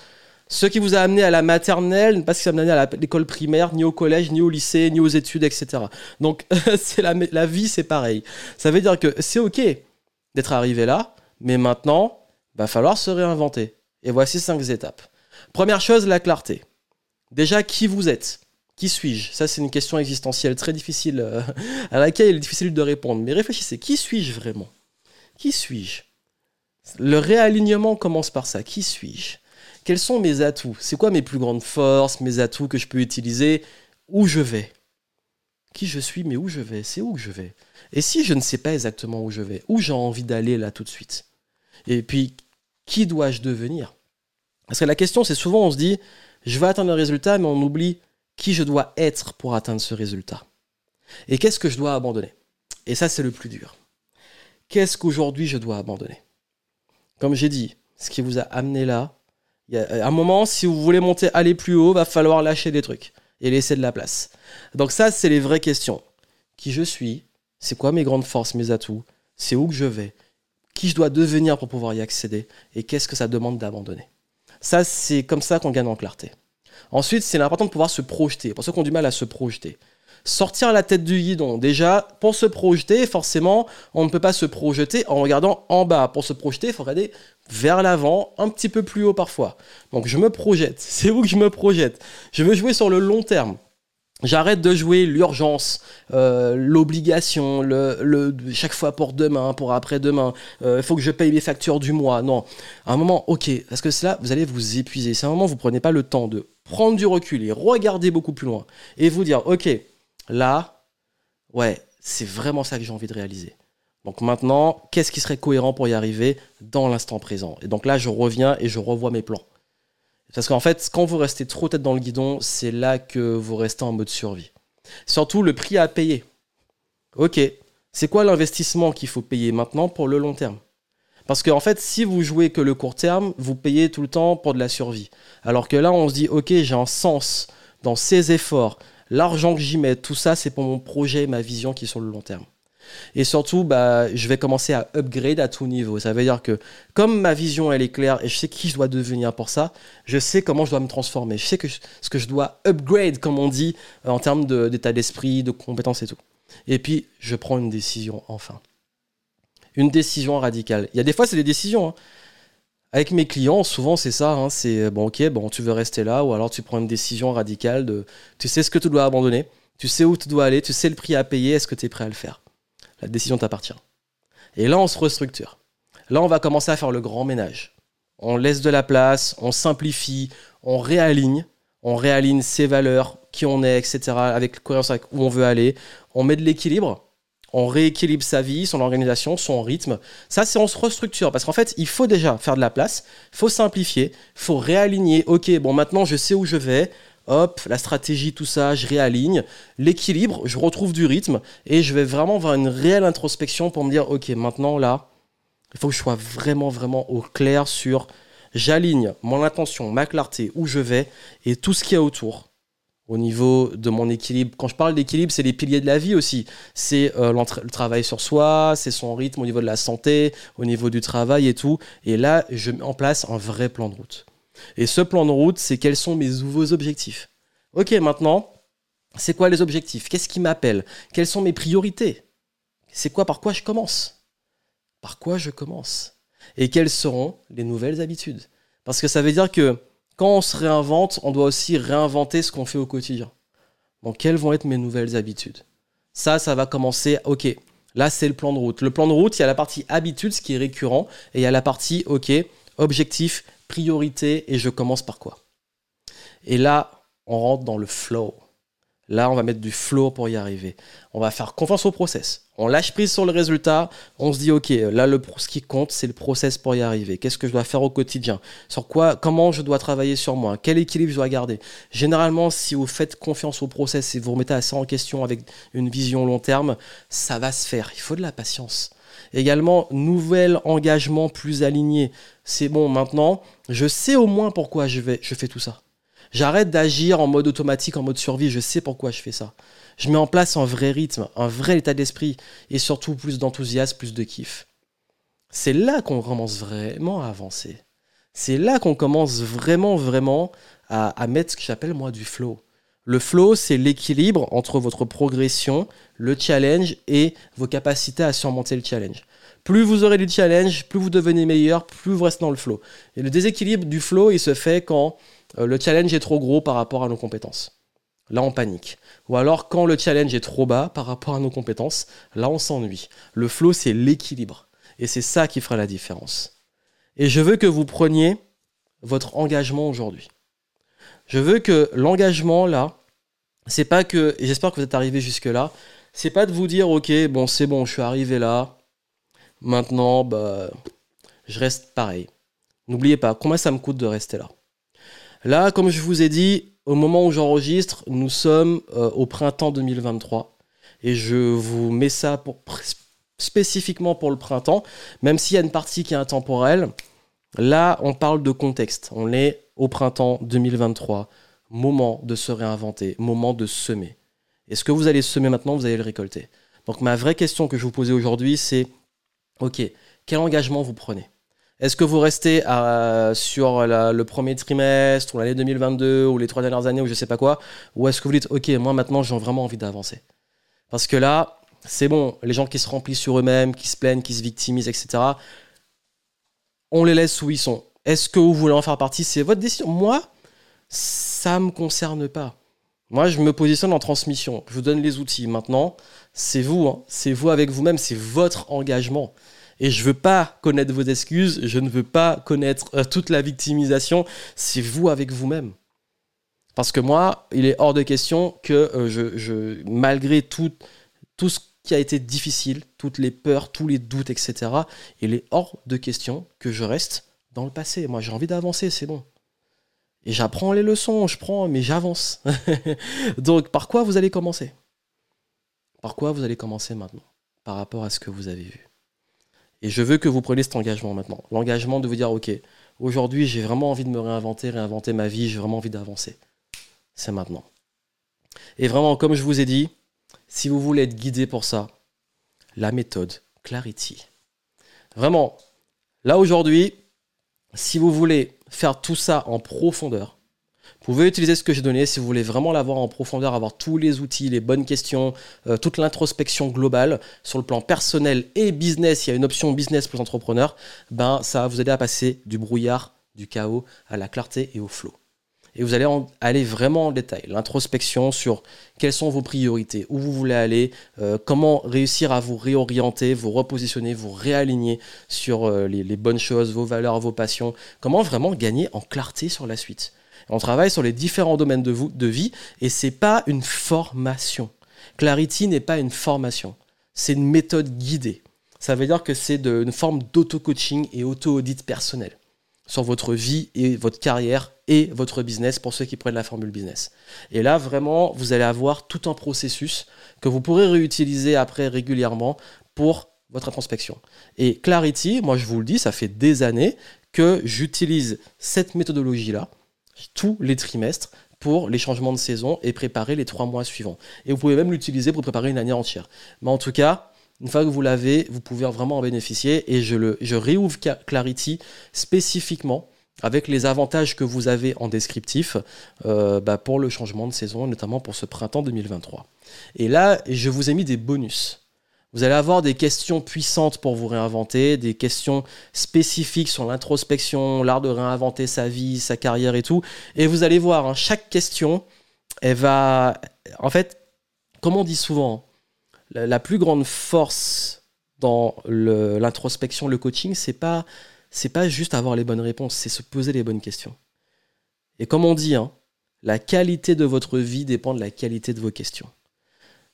Ce qui vous a amené à la maternelle pas ce qui vous a amené à l'école primaire, ni au collège, ni au lycée, ni aux études, etc. Donc, la, vie, c'est pareil. Ça veut dire que c'est OK d'être arrivé là, mais maintenant, va falloir se réinventer. Et voici cinq étapes. Première chose, la clarté. Déjà, qui vous êtes? Qui suis-je? Ça, c'est une question existentielle très difficile, euh, à laquelle il est difficile de répondre. Mais réfléchissez, qui suis-je vraiment? Qui suis-je? Le réalignement commence par ça. Qui suis-je? Quels sont mes atouts? C'est quoi mes plus grandes forces, mes atouts que je peux utiliser? Où je vais? Qui je suis, mais où je vais? C'est où que je vais? Et si je ne sais pas exactement où je vais, où j'ai envie d'aller là tout de suite? Et puis, qui dois-je devenir? Parce que la question, c'est souvent, on se dit, je vais atteindre un résultat, mais on oublie qui je dois être pour atteindre ce résultat. Et qu'est-ce que je dois abandonner? Et ça, c'est le plus dur. Qu'est-ce qu'aujourd'hui je dois abandonner? Comme j'ai dit, ce qui vous a amené là, y a un moment, si vous voulez monter, aller plus haut, va falloir lâcher des trucs et laisser de la place. Donc ça, c'est les vraies questions. Qui je suis? C'est quoi mes grandes forces, mes atouts? C'est où que je vais? Qui je dois devenir pour pouvoir y accéder? Et qu'est-ce que ça demande d'abandonner? Ça, c'est comme ça qu'on gagne en clarté. Ensuite, c'est important de pouvoir se projeter. Pour ceux qui ont du mal à se projeter sortir la tête du guidon. Déjà, pour se projeter, forcément, on ne peut pas se projeter en regardant en bas. Pour se projeter, il faut regarder vers l'avant, un petit peu plus haut parfois. Donc je me projette. C'est où que je me projette? Je veux jouer sur le long terme. J'arrête de jouer l'urgence, euh, l'obligation, le, chaque fois pour demain, pour après-demain. Euh, il faut que je paye mes factures du mois. Non. À un moment, ok, parce que là, vous allez vous épuiser. C'est un moment où vous prenez pas le temps de prendre du recul et regarder beaucoup plus loin. Et vous dire, ok, là, ouais, c'est vraiment ça que j'ai envie de réaliser. Donc maintenant, qu'est-ce qui serait cohérent pour y arriver dans l'instant présent? Et donc là, je reviens et je revois mes plans. Parce qu'en fait, quand vous restez trop tête dans le guidon, c'est là que vous restez en mode survie. Surtout le prix à payer. Ok, C'est quoi l'investissement qu'il faut payer maintenant pour le long terme? Parce qu'en fait, si vous jouez que le court terme, vous payez tout le temps pour de la survie. Alors que là, on se dit, ok, j'ai un sens dans ces efforts, l'argent que j'y mets, tout ça, c'est pour mon projet, ma vision qui est sur le long terme. Et surtout, bah, je vais commencer à upgrade à tout niveau. Ça veut dire que comme ma vision elle est claire et je sais qui je dois devenir pour ça, je sais comment je dois me transformer. Je sais que ce que je dois upgrade, comme on dit, en termes d'état d'esprit, de compétences et tout. Et puis, je prends une décision enfin. Une décision radicale. Il y a des fois, c'est des décisions. Hein. Avec mes clients, souvent, c'est ça. Hein. c'est bon, ok, tu veux rester là, ou alors tu prends une décision radicale de. Tu sais ce que tu dois abandonner, tu sais où tu dois aller, tu sais le prix à payer, est-ce que tu es prêt à le faire? La décision t'appartient. Et là, on se restructure. Là, on va commencer à faire le grand ménage. On laisse de la place, on simplifie, on réaligne, on réaligne ses valeurs, qui on est, etc., avec cohérence avec où on veut aller. On met de l'équilibre, on rééquilibre sa vie, son organisation, son rythme. Ça, c'est on se restructure parce qu'en fait, il faut déjà faire de la place, il faut simplifier, il faut réaligner. Ok, bon, maintenant je sais où je vais. Hop, la stratégie, tout ça, je réaligne. L'équilibre, je retrouve du rythme et je vais vraiment avoir une réelle introspection pour me dire, ok, maintenant là, il faut que je sois vraiment, vraiment au clair sur j'aligne mon intention, ma clarté, où je vais et tout ce qu'il y a autour au niveau de mon équilibre. Quand je parle d'équilibre, c'est les piliers de la vie aussi. C'est euh, le travail sur soi, c'est son rythme au niveau de la santé, au niveau du travail et tout. Et là, je mets en place un vrai plan de route. Et ce plan de route, c'est quels sont mes nouveaux objectifs. Ok, maintenant, c'est quoi les objectifs? Qu'est-ce qui m'appelle? Quelles sont mes priorités? C'est quoi Par quoi je commence? Par quoi je commence? Et quelles seront les nouvelles habitudes? Parce que ça veut dire que quand on se réinvente, on doit aussi réinventer ce qu'on fait au quotidien. Donc, quelles vont être mes nouvelles habitudes? Ça, ça va commencer. Ok, là, c'est le plan de route. Le plan de route, il y a la partie habitude, ce qui est récurrent, et il y a la partie, ok, objectif, priorité, et je commence par quoi? Et là, on rentre dans le flow. Là, on va mettre du flow pour y arriver. On va faire confiance au process. On lâche prise sur le résultat. On se dit, OK, là, le, ce qui compte, c'est le process pour y arriver. Qu'est-ce que je dois faire au quotidien? Sur quoi Comment je dois travailler sur moi? Quel équilibre je dois garder? Généralement, si vous faites confiance au process et vous remettez assez en question avec une vision long terme, ça va se faire. Il faut de la patience. Également, nouvel engagement plus aligné. C'est bon, maintenant, je sais au moins pourquoi je, vais, je fais tout ça. J'arrête d'agir en mode automatique, en mode survie. Je sais pourquoi je fais ça. Je mets en place un vrai rythme, un vrai état d'esprit et surtout plus d'enthousiasme, plus de kiff. C'est là qu'on commence vraiment à avancer. C'est là qu'on commence vraiment, vraiment à, mettre ce que j'appelle moi du flow. Le flow, c'est l'équilibre entre votre progression, le challenge et vos capacités à surmonter le challenge. Plus vous aurez du challenge, plus vous devenez meilleur, plus vous restez dans le flow. Et le déséquilibre du flow, il se fait quand euh, le challenge est trop gros par rapport à nos compétences. Là, on panique. Ou alors, quand le challenge est trop bas par rapport à nos compétences, là, on s'ennuie. Le flow, c'est l'équilibre. Et c'est ça qui fera la différence. Et je veux que vous preniez votre engagement aujourd'hui. Je veux que l'engagement, là, c'est pas que, j'espère que vous êtes arrivé jusque-là, c'est pas de vous dire, ok, bon, c'est bon, je suis arrivé là, maintenant, bah, je reste pareil. N'oubliez pas, combien ça me coûte de rester là? Là, comme je vous ai dit, au moment où j'enregistre, nous sommes euh, au printemps 2023. Et je vous mets ça spécifiquement pour le printemps, même s'il y a une partie qui est intemporelle. Là, on parle de contexte. On est au printemps 2023. Moment de se réinventer, moment de semer. Et ce que vous allez semer maintenant, vous allez le récolter? Donc ma vraie question que je vous posais aujourd'hui, c'est, OK, quel engagement vous prenez? Est-ce que vous restez sur le premier trimestre ou l'année 2022 ou les trois dernières années ou je sais pas quoi Ou est-ce que vous dites, ok, moi maintenant j'ai vraiment envie d'avancer? Parce que là, c'est bon, les gens qui se remplissent sur eux-mêmes, qui se plaignent, qui se victimisent, etc., on les laisse où ils sont. Est-ce que vous voulez en faire partie? C'est votre décision. Moi, ça ne me concerne pas. Moi, je me positionne en transmission. Je vous donne les outils. Maintenant, c'est vous. Hein. C'est vous avec vous-même. C'est votre engagement. Et je veux pas connaître vos excuses, je ne veux pas connaître euh, toute la victimisation, c'est vous avec vous-même. Parce que moi, il est hors de question que euh, je, malgré tout, tout ce qui a été difficile, toutes les peurs, tous les doutes, etc., il est hors de question que je reste dans le passé. Moi, j'ai envie d'avancer, c'est bon. Et j'apprends les leçons, je prends, mais j'avance. Donc, par quoi vous allez commencer? Par quoi vous allez commencer maintenant? Par rapport à ce que vous avez vu. Et je veux que vous preniez cet engagement maintenant. L'engagement de vous dire, OK, aujourd'hui j'ai vraiment envie de me réinventer, réinventer ma vie, j'ai vraiment envie d'avancer. C'est maintenant. Et vraiment, comme je vous ai dit, si vous voulez être guidé pour ça, la méthode Clarity. Vraiment, là aujourd'hui, si vous voulez faire tout ça en profondeur, vous pouvez utiliser ce que j'ai donné si vous voulez vraiment l'avoir en profondeur, avoir tous les outils, les bonnes questions, euh, toute l'introspection globale sur le plan personnel et business. Il y a une option business pour les entrepreneurs. Ben, ça vous aider à passer du brouillard, du chaos à la clarté et au flow et vous allez aller vraiment en détail. L'introspection sur quelles sont vos priorités, où vous voulez aller, euh, comment réussir à vous réorienter, vous repositionner, vous réaligner sur euh, les, bonnes choses, vos valeurs, vos passions, comment vraiment gagner en clarté sur la suite. On travaille sur les différents domaines de, vie et c'est pas une formation. Clarity n'est pas une formation, c'est une méthode guidée. Ça veut dire que c'est une forme d'auto-coaching et auto-audit personnel sur votre vie et votre carrière et votre business pour ceux qui prennent la formule business. Et là, vraiment, vous allez avoir tout un processus que vous pourrez réutiliser après régulièrement pour votre introspection. Et Clarity, moi je vous le dis, ça fait des années que j'utilise cette méthodologie-là tous les trimestres pour les changements de saison et préparer les trois mois suivants. Et vous pouvez même l'utiliser pour préparer une année entière. Mais en tout cas, une fois que vous l'avez, vous pouvez vraiment en bénéficier. Et je, le, je réouvre Clarity spécifiquement avec les avantages que vous avez en descriptif euh, bah, pour le changement de saison, notamment pour ce printemps 2023. Et là, je vous ai mis des bonus. Vous allez avoir des questions puissantes pour vous réinventer, des questions spécifiques sur l'introspection, l'art de réinventer sa vie, sa carrière et tout. Et vous allez voir, hein, chaque question, elle va... En fait, comme on dit souvent, la, plus grande force dans l'introspection, le, coaching, c'est pas c'est pas juste avoir les bonnes réponses, c'est se poser les bonnes questions. Et comme on dit, hein, la qualité de votre vie dépend de la qualité de vos questions.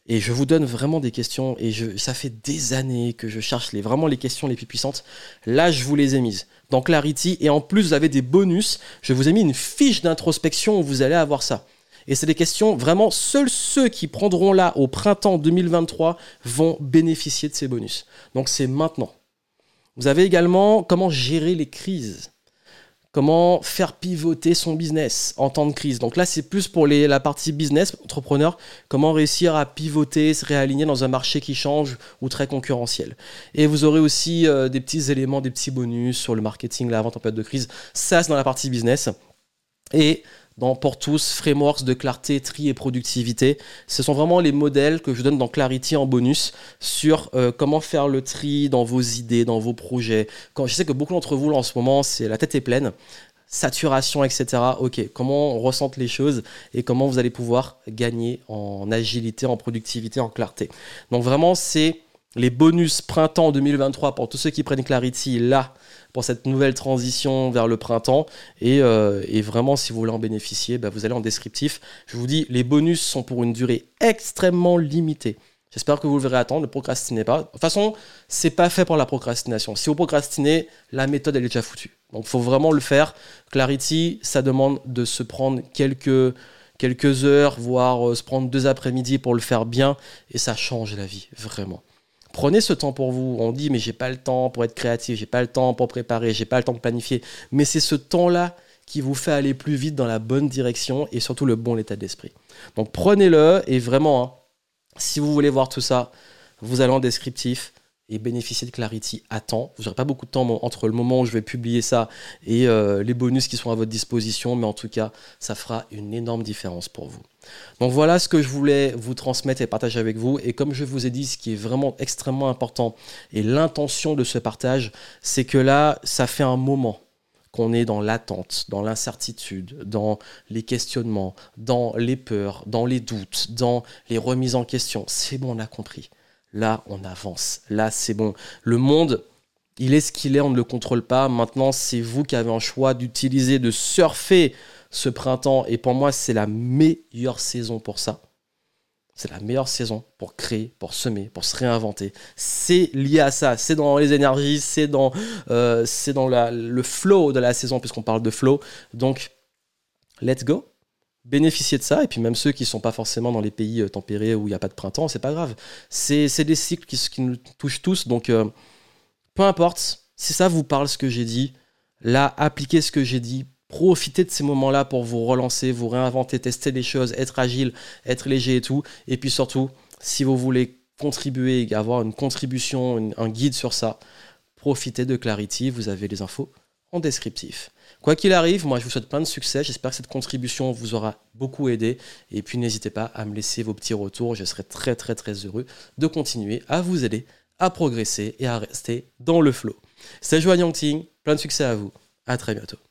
Et je vous donne vraiment des questions, et je, ça fait des années que je cherche les, vraiment les questions les plus puissantes. Là, je vous les ai mises dans Clarity, et en plus, vous avez des bonus. Je vous ai mis une fiche d'introspection où vous allez avoir ça. Et c'est des questions, vraiment, seuls ceux qui prendront là au printemps 2023 vont bénéficier de ces bonus. Donc c'est maintenant. Vous avez également comment gérer les crises. Comment faire pivoter son business en temps de crise? Donc là, c'est plus pour la partie business, entrepreneur, comment réussir à pivoter, se réaligner dans un marché qui change ou très concurrentiel. Et vous aurez aussi euh, des petits éléments, des petits bonus sur le marketing, la vente en période de crise. Ça, c'est dans la partie business. Et dans Pour tous, frameworks de clarté, tri et productivité. Ce sont vraiment les modèles que je donne dans Clarity en bonus sur euh, comment faire le tri dans vos idées, dans vos projets. Je sais que beaucoup d'entre vous là, en ce moment, c'est la tête est pleine, saturation, etc. Ok, comment on ressente les choses et comment vous allez pouvoir gagner en agilité, en productivité, en clarté. Donc vraiment, c'est les bonus printemps 2023 pour tous ceux qui prennent Clarity là pour cette nouvelle transition vers le printemps. Et, euh, vraiment, si vous voulez en bénéficier, bah, vous allez en descriptif. Je vous dis, les bonus sont pour une durée extrêmement limitée. J'espère que vous le verrez attendre, ne procrastinez pas. De toute façon, c'est pas fait pour la procrastination. Si vous procrastinez, la méthode elle est déjà foutue. Donc il faut vraiment le faire. Clarity, ça demande de se prendre quelques quelques heures, voire euh, se prendre deux après-midi pour le faire bien, et ça change la vie, vraiment. Prenez ce temps pour vous. On dit mais j'ai pas le temps pour être créatif, j'ai pas le temps pour préparer, j'ai pas le temps de planifier. Mais c'est ce temps-là qui vous fait aller plus vite dans la bonne direction et surtout le bon état d'esprit. Donc prenez-le et vraiment, hein, si vous voulez voir tout ça, vous allez en descriptif et bénéficier de Clarity à temps. Vous n'aurez pas beaucoup de temps entre le moment où je vais publier ça et euh, les bonus qui sont à votre disposition, mais en tout cas, ça fera une énorme différence pour vous. Donc voilà ce que je voulais vous transmettre et partager avec vous. Et comme je vous ai dit, ce qui est vraiment extrêmement important et l'intention de ce partage, c'est que là, ça fait un moment qu'on est dans l'attente, dans l'incertitude, dans les questionnements, dans les peurs, dans les doutes, dans les remises en question. C'est bon, on a compris. Là, on avance. Là, c'est bon. Le monde, il est ce qu'il est, on ne le contrôle pas. Maintenant, c'est vous qui avez un choix d'utiliser, de surfer ce printemps. Et pour moi, c'est la meilleure saison pour ça. C'est la meilleure saison pour créer, pour semer, pour se réinventer. C'est lié à ça. C'est dans les énergies, c'est dans, euh, le flow de la saison, puisqu'on parle de flow. Donc, let's go. Bénéficiez de ça. Et puis même ceux qui ne sont pas forcément dans les pays euh, tempérés où il n'y a pas de printemps, c'est pas grave. C'est des cycles qui, qui, nous touchent tous. Donc euh, peu importe, si ça vous parle ce que j'ai dit, là, appliquez ce que j'ai dit. Profitez de ces moments-là pour vous relancer, vous réinventer, tester des choses, être agile, être léger et tout. Et puis surtout, si vous voulez contribuer, avoir une contribution, un guide sur ça, profitez de Clarity. Vous avez les infos en descriptif. Quoi qu'il arrive, moi je vous souhaite plein de succès. J'espère que cette contribution vous aura beaucoup aidé. Et puis n'hésitez pas à me laisser vos petits retours. Je serai très très très heureux de continuer à vous aider à progresser et à rester dans le flow. C'est Joanne Yangting. Plein de succès à vous. À très bientôt.